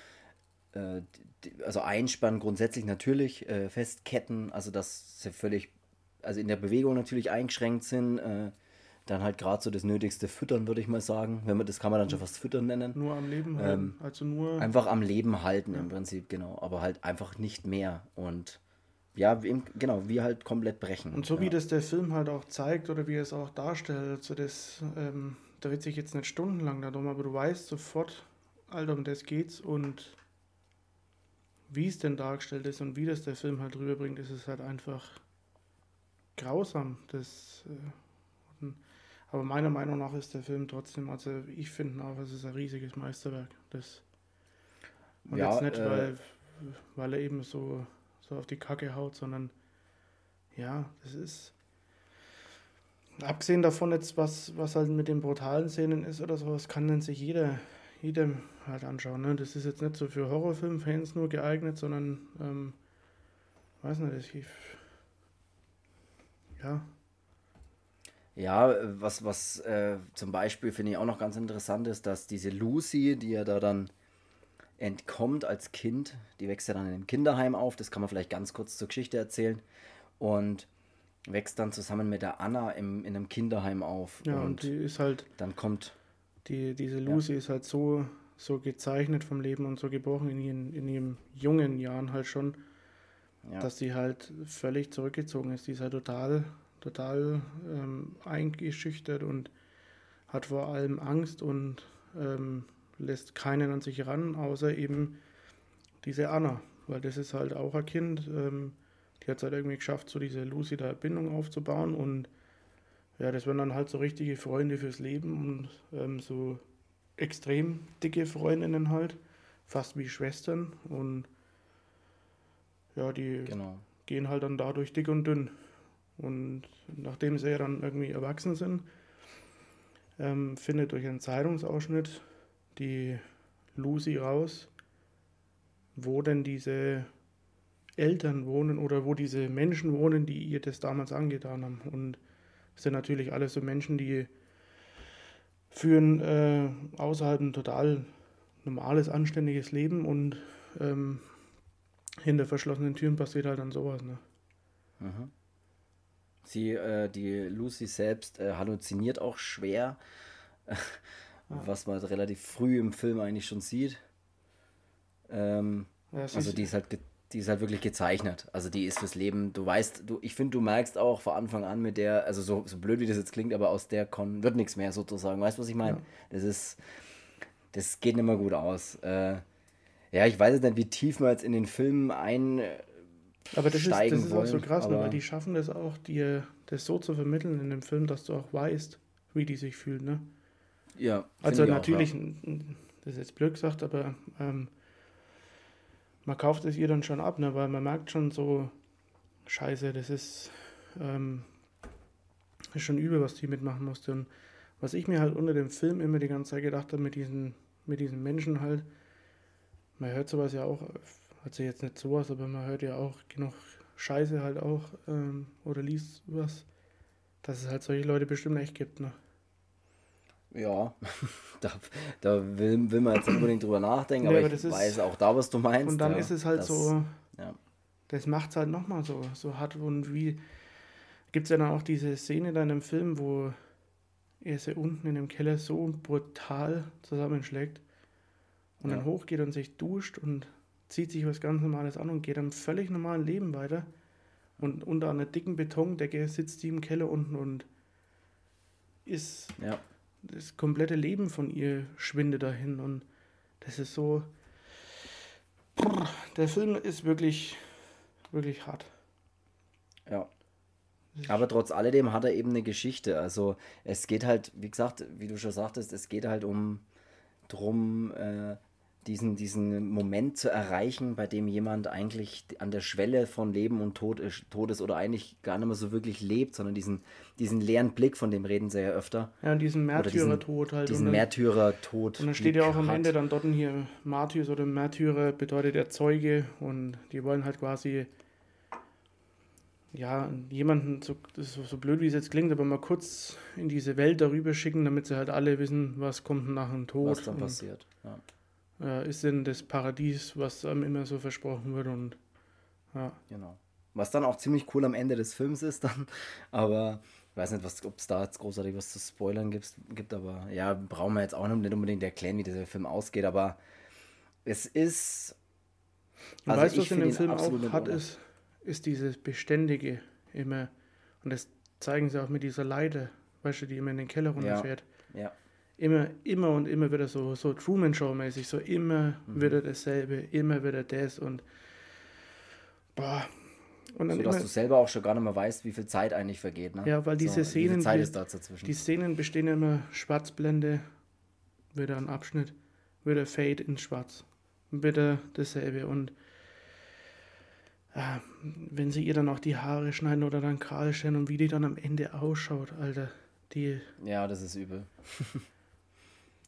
also einspannen grundsätzlich natürlich, äh, festketten, also dass sie völlig, also in der Bewegung natürlich eingeschränkt sind, äh, dann halt gerade so das Nötigste füttern, würde ich mal sagen. Wenn man, das kann man dann schon fast füttern nennen. Nur am Leben halten. Ähm, also nur. Einfach am Leben halten ja. im Prinzip, genau. Aber halt einfach nicht mehr. Und ja, wie, genau, wie halt komplett brechen. Und so ja. wie das der Film halt auch zeigt oder wie er es auch darstellt, also das, ähm, da wird sich jetzt nicht stundenlang darum, aber du weißt sofort, Alter, um das geht's und wie es denn dargestellt ist und wie das der Film halt rüberbringt, ist es halt einfach grausam. Das, äh, aber meiner Meinung nach ist der Film trotzdem, also ich finde auch, es ist ein riesiges Meisterwerk. Das, und ja, jetzt nicht, äh, weil, weil er eben so, so auf die Kacke haut, sondern ja, das ist. Abgesehen davon jetzt, was, was halt mit den brutalen Szenen ist oder sowas, kann denn sich jeder jedem halt anschauen. Ne? Das ist jetzt nicht so für Horrorfilmfans nur geeignet, sondern, ähm, weiß nicht, ich, ja. Ja, was, was äh, zum Beispiel finde ich auch noch ganz interessant ist, dass diese Lucy, die ja da dann entkommt als Kind, die wächst ja dann in einem Kinderheim auf, das kann man vielleicht ganz kurz zur Geschichte erzählen. Und wächst dann zusammen mit der Anna im, in einem Kinderheim auf. Ja, und, und die ist halt. Dann kommt die, diese Lucy ja. ist halt so, so gezeichnet vom Leben und so gebrochen in ihren, in ihren jungen Jahren halt schon, ja. dass sie halt völlig zurückgezogen ist. Die ist halt total, total ähm, eingeschüchtert und hat vor allem Angst und ähm, lässt keinen an sich ran, außer eben diese Anna, weil das ist halt auch ein Kind, ähm, die hat es halt irgendwie geschafft, so diese Lucy da Bindung aufzubauen und ja, das waren dann halt so richtige Freunde fürs Leben und ähm, so extrem dicke Freundinnen halt, fast wie Schwestern und ja, die genau. gehen halt dann dadurch dick und dünn. Und nachdem sie ja dann irgendwie erwachsen sind, ähm, findet durch einen Zeitungsausschnitt die Lucy raus, wo denn diese Eltern wohnen oder wo diese Menschen wohnen, die ihr das damals angetan haben. Und es sind natürlich alles so Menschen, die führen äh, außerhalb ein total normales, anständiges Leben und ähm, hinter verschlossenen Türen passiert halt dann sowas. Ne? Mhm. Sie, äh, die Lucy selbst äh, halluziniert auch schwer, was man relativ früh im Film eigentlich schon sieht. Ähm, ja, also die ist halt die ist halt wirklich gezeichnet. Also die ist fürs Leben, du weißt, du, ich finde, du merkst auch von Anfang an mit der, also so, so blöd wie das jetzt klingt, aber aus der Con wird nichts mehr sozusagen. Weißt du, was ich meine? Ja. Das ist, das geht nicht mehr gut aus. Äh, ja, ich weiß jetzt nicht, wie tief man jetzt in den Film ein aber das ist, das ist wollen, auch so krass, ne, weil die schaffen das auch, dir das so zu vermitteln in dem Film, dass du auch weißt, wie die sich fühlt, ne? Ja. Also natürlich, auch, ja. das ist jetzt blöd gesagt, aber ähm, man kauft es ihr dann schon ab, ne? weil man merkt schon so, scheiße, das ist, ähm, ist schon übel, was die mitmachen musste. Und was ich mir halt unter dem Film immer die ganze Zeit gedacht habe, mit diesen, mit diesen Menschen halt, man hört sowas ja auch, also jetzt nicht sowas, aber man hört ja auch genug Scheiße halt auch ähm, oder liest was, dass es halt solche Leute bestimmt echt gibt, ne? Ja, da, da will, will man jetzt unbedingt drüber nachdenken, nee, aber, aber ich ist, weiß auch da, was du meinst. Und dann ja, ist es halt das, so, ja. das macht es halt nochmal so, so hart und wie, gibt es ja dann auch diese Szene dann im Film, wo er sie unten in dem Keller so brutal zusammenschlägt und ja. dann hochgeht und sich duscht und zieht sich was ganz Normales an und geht am völlig normalen Leben weiter und unter einer dicken Betondecke sitzt die im Keller unten und ist ja das komplette Leben von ihr schwindet dahin und das ist so. Der Film ist wirklich, wirklich hart. Ja. Aber trotz alledem hat er eben eine Geschichte. Also es geht halt, wie gesagt, wie du schon sagtest, es geht halt um drum, äh, diesen, diesen Moment zu erreichen, bei dem jemand eigentlich an der Schwelle von Leben und Tod ist, Tod ist oder eigentlich gar nicht mehr so wirklich lebt, sondern diesen, diesen leeren Blick, von dem reden sie ja öfter. Ja, und diesen Märtyrertod halt. Diesen Märtyrertod. Und dann steht ja auch am. Ende dann dort hier Martyrs oder Märtyrer bedeutet der Zeuge und die wollen halt quasi ja, jemanden, so, so, so blöd wie es jetzt klingt, aber mal kurz in diese Welt darüber schicken, damit sie halt alle wissen, was kommt nach dem Tod. Was dann passiert, ja äh, ist denn das Paradies, was einem immer so versprochen wird und ja. Genau. Was dann auch ziemlich cool am Ende des Films ist dann, aber ich weiß nicht, ob es da jetzt großartig was zu spoilern gibt, gibt, aber ja, brauchen wir jetzt auch nicht unbedingt erklären, wie dieser Film ausgeht, aber es ist. Also weißt du, was in dem Film auch hat, ist, ist dieses Beständige immer. Und das zeigen sie auch mit dieser Leiter, weißt du, die immer in den Keller runterfährt. Ja. ja immer, immer und immer wieder so, so Truman-Show-mäßig, so immer mhm. wieder dasselbe, immer wieder das und boah. Und dann so, dass immer, du selber auch schon gar nicht mehr weißt, wie viel Zeit eigentlich vergeht. Ne? Ja, weil diese so, Szenen, Zeit ist da dazwischen? die Szenen bestehen immer Schwarzblende, wieder ein Abschnitt, wieder Fade in Schwarz, wieder dasselbe und äh, wenn sie ihr dann auch die Haare schneiden oder dann kahl stellen und wie die dann am Ende ausschaut, Alter, die... Ja, das ist übel.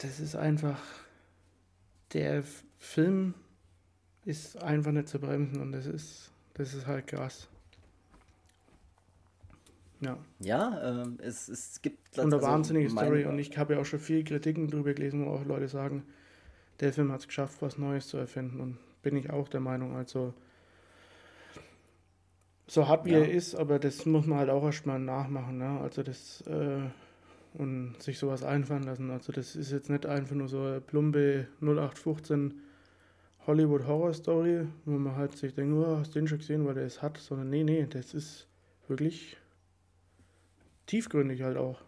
das ist einfach, der Film ist einfach nicht zu bremsen und das ist, das ist halt krass. Ja. Ja, ähm, es, es gibt. Und eine also wahnsinnige Story und ich habe ja auch schon viele Kritiken darüber gelesen, wo auch Leute sagen, der Film hat es geschafft, was Neues zu erfinden und bin ich auch der Meinung. Also so hart wie ja. er ist, aber das muss man halt auch erstmal nachmachen. Ne? Also das äh, und sich sowas einfallen lassen. Also das ist jetzt nicht einfach nur so eine plumpe 0815 Hollywood Horror Story, wo man halt sich denkt, oh, hast du den schon gesehen, weil der es hat, sondern nee, nee, das ist wirklich tiefgründig halt auch.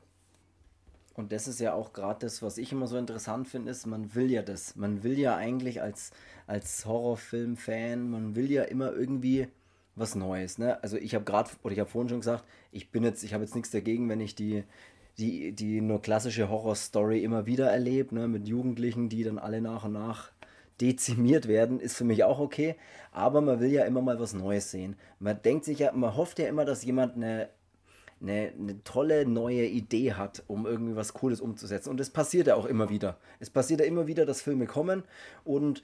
Und das ist ja auch gerade das, was ich immer so interessant finde, ist, man will ja das. Man will ja eigentlich als, als Horrorfilm-Fan, man will ja immer irgendwie was Neues. Ne? Also ich habe gerade, oder ich habe vorhin schon gesagt, ich bin jetzt, ich habe jetzt nichts dagegen, wenn ich die, die, die nur klassische Horrorstory immer wieder erlebt, ne, mit Jugendlichen, die dann alle nach und nach dezimiert werden, ist für mich auch okay. Aber man will ja immer mal was Neues sehen. Man denkt sich ja, man hofft ja immer, dass jemand eine, eine, eine tolle neue Idee hat, um irgendwie was Cooles umzusetzen. Und es passiert ja auch immer wieder. Es passiert ja immer wieder, dass Filme kommen und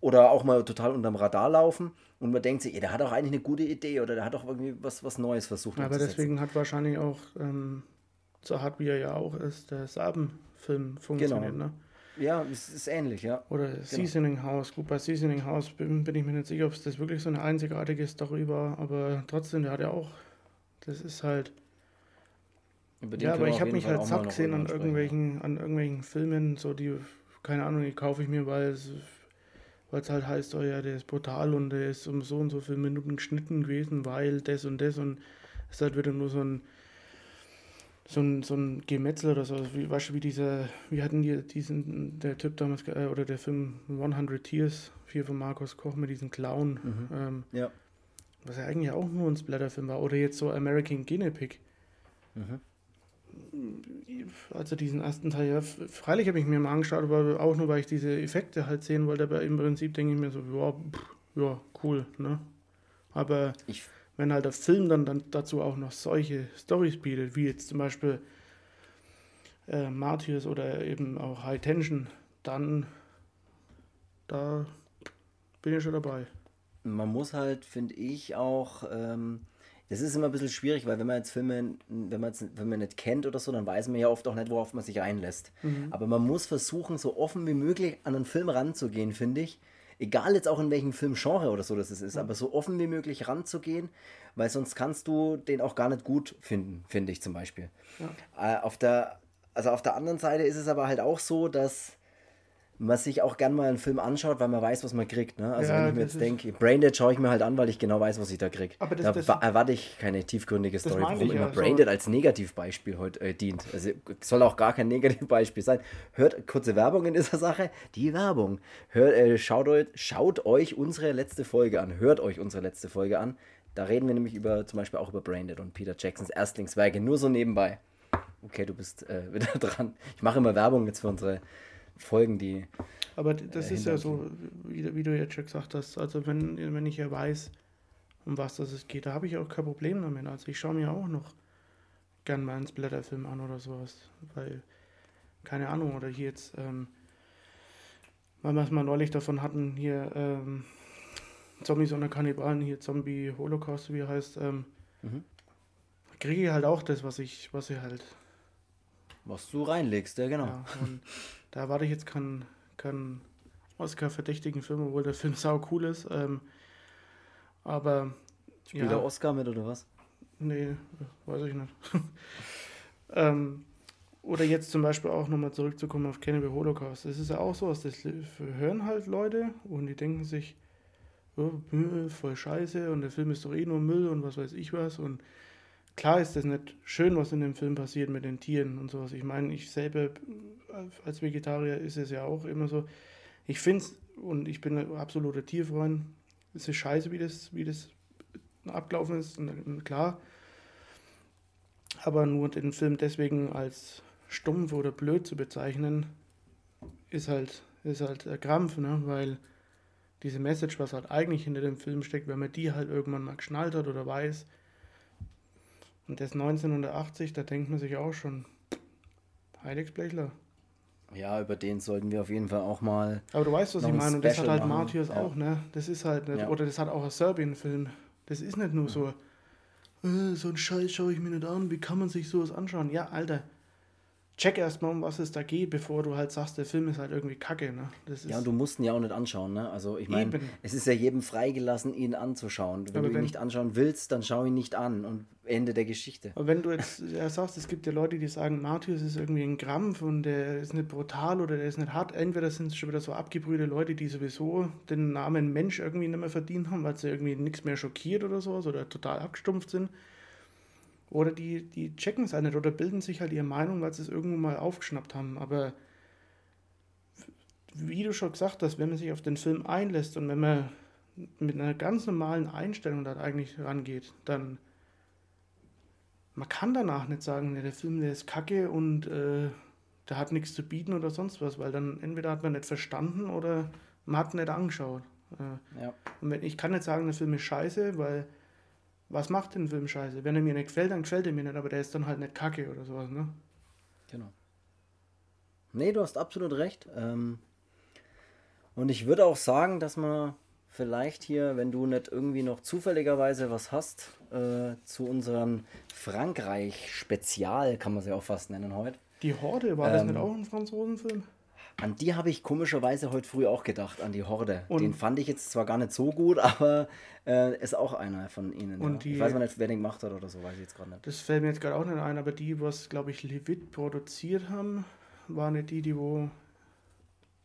oder auch mal total unterm Radar laufen und man denkt sich, ey, der hat auch eigentlich eine gute Idee oder der hat auch irgendwie was, was Neues versucht. Aber deswegen hat wahrscheinlich auch, ähm, so hart wie er ja auch ist, der Saben-Film funktioniert, genau. ne? Ja, es ist ähnlich, ja. Oder genau. Seasoning House. Gut, bei Seasoning House bin, bin ich mir nicht sicher, ob es das wirklich so eine einzigartige Story war, aber trotzdem, der hat ja auch, das ist halt. Ja, aber ich habe mich halt satt gesehen an irgendwelchen, an irgendwelchen Filmen, so die, keine Ahnung, die kaufe ich mir, weil es weil es halt heißt, oh ja, der ist brutal und der ist um so und so viele Minuten geschnitten gewesen, weil das und das und es ist halt wieder nur so ein so ein, so ein Gemetzel oder so, wie, weißt du, wie dieser, wie hatten die diesen, der Typ damals, äh, oder der Film 100 Tears, hier von Markus Koch mit diesem Clown, mhm. ähm, ja. was ja eigentlich auch nur ein Splatterfilm war, oder jetzt so American Guinea Pig. Mhm. Also diesen ersten Teil, ja, freilich habe ich mir mal angeschaut, aber auch nur, weil ich diese Effekte halt sehen wollte, aber im Prinzip denke ich mir so, ja, pff, ja, cool, ne? Aber ich wenn halt der Film dann, dann dazu auch noch solche Stories bietet, wie jetzt zum Beispiel äh, Martyrs oder eben auch High Tension, dann da bin ich schon dabei. Man muss halt, finde ich, auch, ähm, das ist immer ein bisschen schwierig, weil wenn man jetzt Filme, wenn man, jetzt, wenn man nicht kennt oder so, dann weiß man ja oft auch nicht, worauf man sich einlässt. Mhm. Aber man muss versuchen, so offen wie möglich an einen Film ranzugehen, finde ich egal jetzt auch in welchem Filmgenre oder so das ist, aber so offen wie möglich ranzugehen, weil sonst kannst du den auch gar nicht gut finden, finde ich zum Beispiel. Ja. Äh, auf der, also auf der anderen Seite ist es aber halt auch so, dass man sich auch gern mal einen Film anschaut, weil man weiß, was man kriegt. Ne? Also ja, wenn ich mir jetzt denke, Braindead schaue ich mir halt an, weil ich genau weiß, was ich da kriege. Da das, erwarte ich keine tiefgründige Story, warum immer ja, Braindead so. als Negativbeispiel heute äh, dient. Also soll auch gar kein Negativbeispiel sein. Hört kurze Werbung in dieser Sache. Die Werbung. Hört, äh, schaut, euch, schaut euch unsere letzte Folge an. Hört euch unsere letzte Folge an. Da reden wir nämlich über zum Beispiel auch über Braindead und Peter Jacksons Erstlingswerke. Nur so nebenbei. Okay, du bist äh, wieder dran. Ich mache immer Werbung jetzt für unsere Folgen, die. Aber das äh, ist ja so, wie, wie, du jetzt schon gesagt hast, also wenn, wenn ich ja weiß, um was das es geht, da habe ich auch kein Problem damit. Also ich schaue mir auch noch gern mal einen Splatterfilm an oder sowas, weil, keine Ahnung, oder hier jetzt, ähm, weil wir es mal neulich davon hatten, hier, ähm, Zombies und Kannibalen, hier Zombie Holocaust, wie er heißt, ähm, mhm. kriege ich halt auch das, was ich, was ich halt. Was du reinlegst, ja genau. Ja, da erwarte ich jetzt keinen kein Oscar-verdächtigen Film, obwohl der Film sau cool ist. Ähm, aber. Spielt ja, der Oscar mit oder was? Nee, weiß ich nicht. ähm, oder jetzt zum Beispiel auch nochmal zurückzukommen auf Cannibal Holocaust. Das ist ja auch so, das hören halt Leute und die denken sich, oh, voll scheiße und der Film ist doch eh nur Müll und was weiß ich was. Und klar ist das nicht schön, was in dem Film passiert mit den Tieren und sowas. Ich meine, ich selber als Vegetarier ist es ja auch immer so. Ich finde es, und ich bin ein absoluter Tierfreund, es ist scheiße, wie das, wie das abgelaufen ist, klar. Aber nur den Film deswegen als stumpf oder blöd zu bezeichnen, ist halt, ist halt ein Krampf, ne? weil diese Message, was halt eigentlich hinter dem Film steckt, wenn man die halt irgendwann mal geschnallt hat oder weiß, und das 1980, da denkt man sich auch schon, Heiligsblechler. Ja, über den sollten wir auf jeden Fall auch mal. Aber du weißt, was ich meine, und das hat halt Martyrs ja. auch, ne? Das ist halt nicht, ja. oder das hat auch ein Serbien-Film. Das ist nicht nur so, äh, so ein Scheiß schaue ich mir nicht an, wie kann man sich sowas anschauen? Ja, Alter, check erstmal, um was es da geht, bevor du halt sagst, der Film ist halt irgendwie kacke. Ne? Ja, und du musst ihn ja auch nicht anschauen. Ne? Also ich meine, es ist ja jedem freigelassen, ihn anzuschauen. Wenn Aber du ihn nicht anschauen willst, dann schau ihn nicht an und Ende der Geschichte. Aber wenn du jetzt ja, sagst, es gibt ja Leute, die sagen, Martius ist irgendwie ein Krampf und der ist nicht brutal oder der ist nicht hart. Entweder sind es schon wieder so abgebrühte Leute, die sowieso den Namen Mensch irgendwie nicht mehr verdient haben, weil sie irgendwie nichts mehr schockiert oder sowas oder total abgestumpft sind. Oder die, die checken es halt nicht oder bilden sich halt ihre Meinung, weil sie es irgendwo mal aufgeschnappt haben. Aber wie du schon gesagt hast, wenn man sich auf den Film einlässt und wenn man mit einer ganz normalen Einstellung da eigentlich rangeht, dann man kann danach nicht sagen, der Film der ist kacke und äh, der hat nichts zu bieten oder sonst was, weil dann entweder hat man nicht verstanden oder man hat nicht angeschaut. Äh, ja. Und wenn, ich kann nicht sagen, der Film ist scheiße, weil was macht den Film scheiße? Wenn er mir nicht gefällt, dann gefällt er mir nicht, aber der ist dann halt nicht kacke oder sowas, ne? Genau. Nee, du hast absolut recht. Ähm, und ich würde auch sagen, dass man vielleicht hier, wenn du nicht irgendwie noch zufälligerweise was hast, äh, zu unserem Frankreich-Spezial, kann man sie auch fast nennen heute. Die Horde, war das nicht auch ein Franzosenfilm? An die habe ich komischerweise heute früh auch gedacht, an die Horde. Und- den fand ich jetzt zwar gar nicht so gut, aber äh, ist auch einer von ihnen. Und ja. die- ich weiß mal nicht, wer den gemacht hat oder so, weiß ich jetzt gerade nicht. Das fällt mir jetzt gerade auch nicht ein, aber die, was, glaube ich, Levit produziert haben, waren nicht die, die wo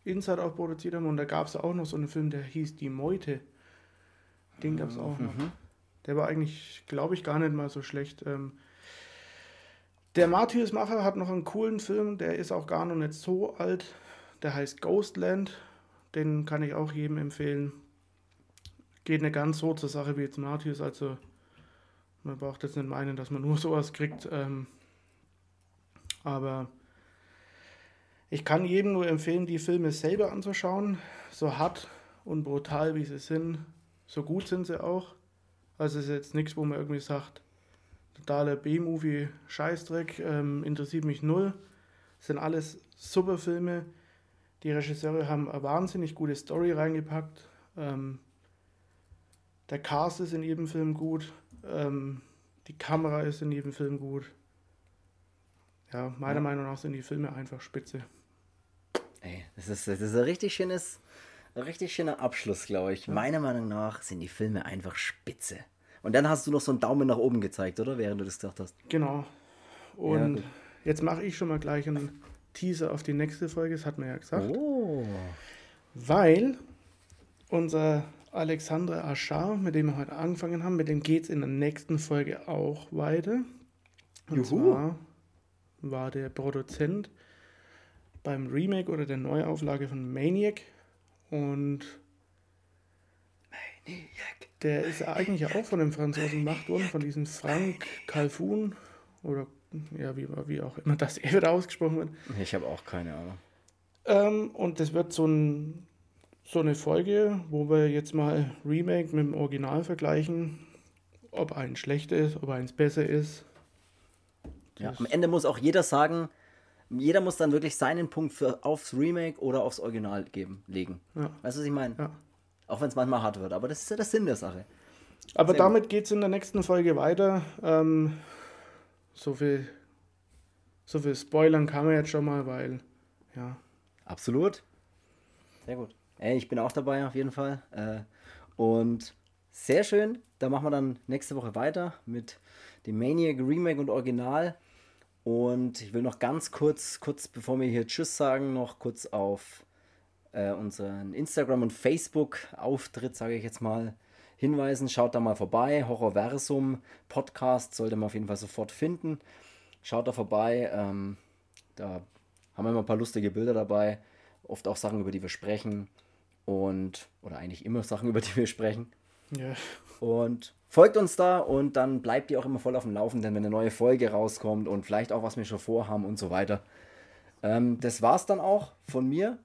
Inside auch produziert haben. Und da gab es auch noch so einen Film, der hieß Die Meute. Den gab es auch noch. Der war eigentlich, glaube ich, gar nicht mal so schlecht. Ähm, der Martyrs-Macher hat noch einen coolen Film, der ist auch gar noch nicht so alt. Der heißt Ghostland. Den kann ich auch jedem empfehlen. Geht nicht ganz so zur Sache wie jetzt Martyrs, also man braucht jetzt nicht meinen, dass man nur sowas kriegt. Ähm, aber ich kann jedem nur empfehlen, die Filme selber anzuschauen. So hart und brutal wie sie sind, so gut sind sie auch. Also es ist jetzt nichts, wo man irgendwie sagt, totaler B-Movie, Scheißdreck, ähm, interessiert mich null. Es sind alles super Filme. Die Regisseure haben eine wahnsinnig gute Story reingepackt. Ähm, der Cast ist in jedem Film gut. Ähm, die Kamera ist in jedem Film gut. Ja, meiner Ja. Meinung nach sind die Filme einfach spitze. Ey, das ist, das ist ein richtig schönes, ein richtig schöner Abschluss, glaube ich. Meiner Meinung nach sind die Filme einfach spitze. Und dann hast du noch so einen Daumen nach oben gezeigt, oder? Während du das gesagt hast. Genau. Und gut. jetzt mache ich schon mal gleich einen Teaser auf die nächste Folge, das hat man ja gesagt. Oh. Weil unser Alexandre Aschar, mit dem wir heute angefangen haben, mit dem geht es in der nächsten Folge auch weiter. Und Juhu. zwar war der Produzent beim Remake oder der Neuauflage von Maniac und der ist eigentlich auch von dem Franzosen gemacht worden, von diesem Frank Calfun oder ja, wie, wie auch immer das er wieder ausgesprochen wird. Ich habe auch keine Ahnung. Ähm, und das wird so, ein, so eine Folge, wo wir jetzt mal Remake mit dem Original vergleichen, ob eins schlechter ist, ob eins besser ist. Ja, am Ende muss auch jeder sagen, jeder muss dann wirklich seinen Punkt für, aufs Remake oder aufs Original geben, legen. Ja. Weißt du, was ich meine? Ja. Auch wenn es manchmal hart wird, aber das ist ja der Sinn der Sache. Aber Sehr damit geht es in der nächsten Folge weiter. Ähm, so viel so viel spoilern kann man jetzt schon mal, weil ja, Absolut. Sehr gut. Ey, ich bin auch dabei auf jeden Fall. Äh, und sehr schön. Da machen wir dann nächste Woche weiter mit dem Maniac Remake und Original. Und ich will noch ganz kurz, kurz bevor wir hier Tschüss sagen, noch kurz auf äh, unseren Instagram- und Facebook-Auftritt, sage ich jetzt mal, hinweisen. Schaut da mal vorbei. Horrorversum Podcast sollte man auf jeden Fall sofort finden. Schaut da vorbei. Ähm, da haben wir immer ein paar lustige Bilder dabei. Oft auch Sachen, über die wir sprechen. Und, oder eigentlich immer Sachen, über die wir sprechen. ja, Und folgt uns da und dann bleibt ihr auch immer voll auf dem Laufenden, wenn eine neue Folge rauskommt und vielleicht auch, was wir schon vorhaben und so weiter. Ähm, das war's dann auch von mir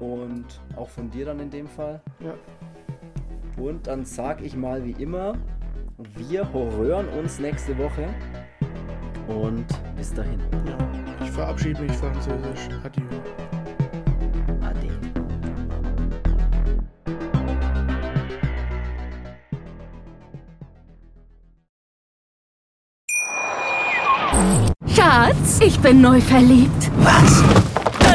und auch von dir dann in dem Fall. ja. Und dann sag ich mal wie immer, wir hören uns nächste Woche und bis dahin. ja. Ich verabschiede mich französisch. Adieu. Ade. Schatz, ich bin neu verliebt. Was?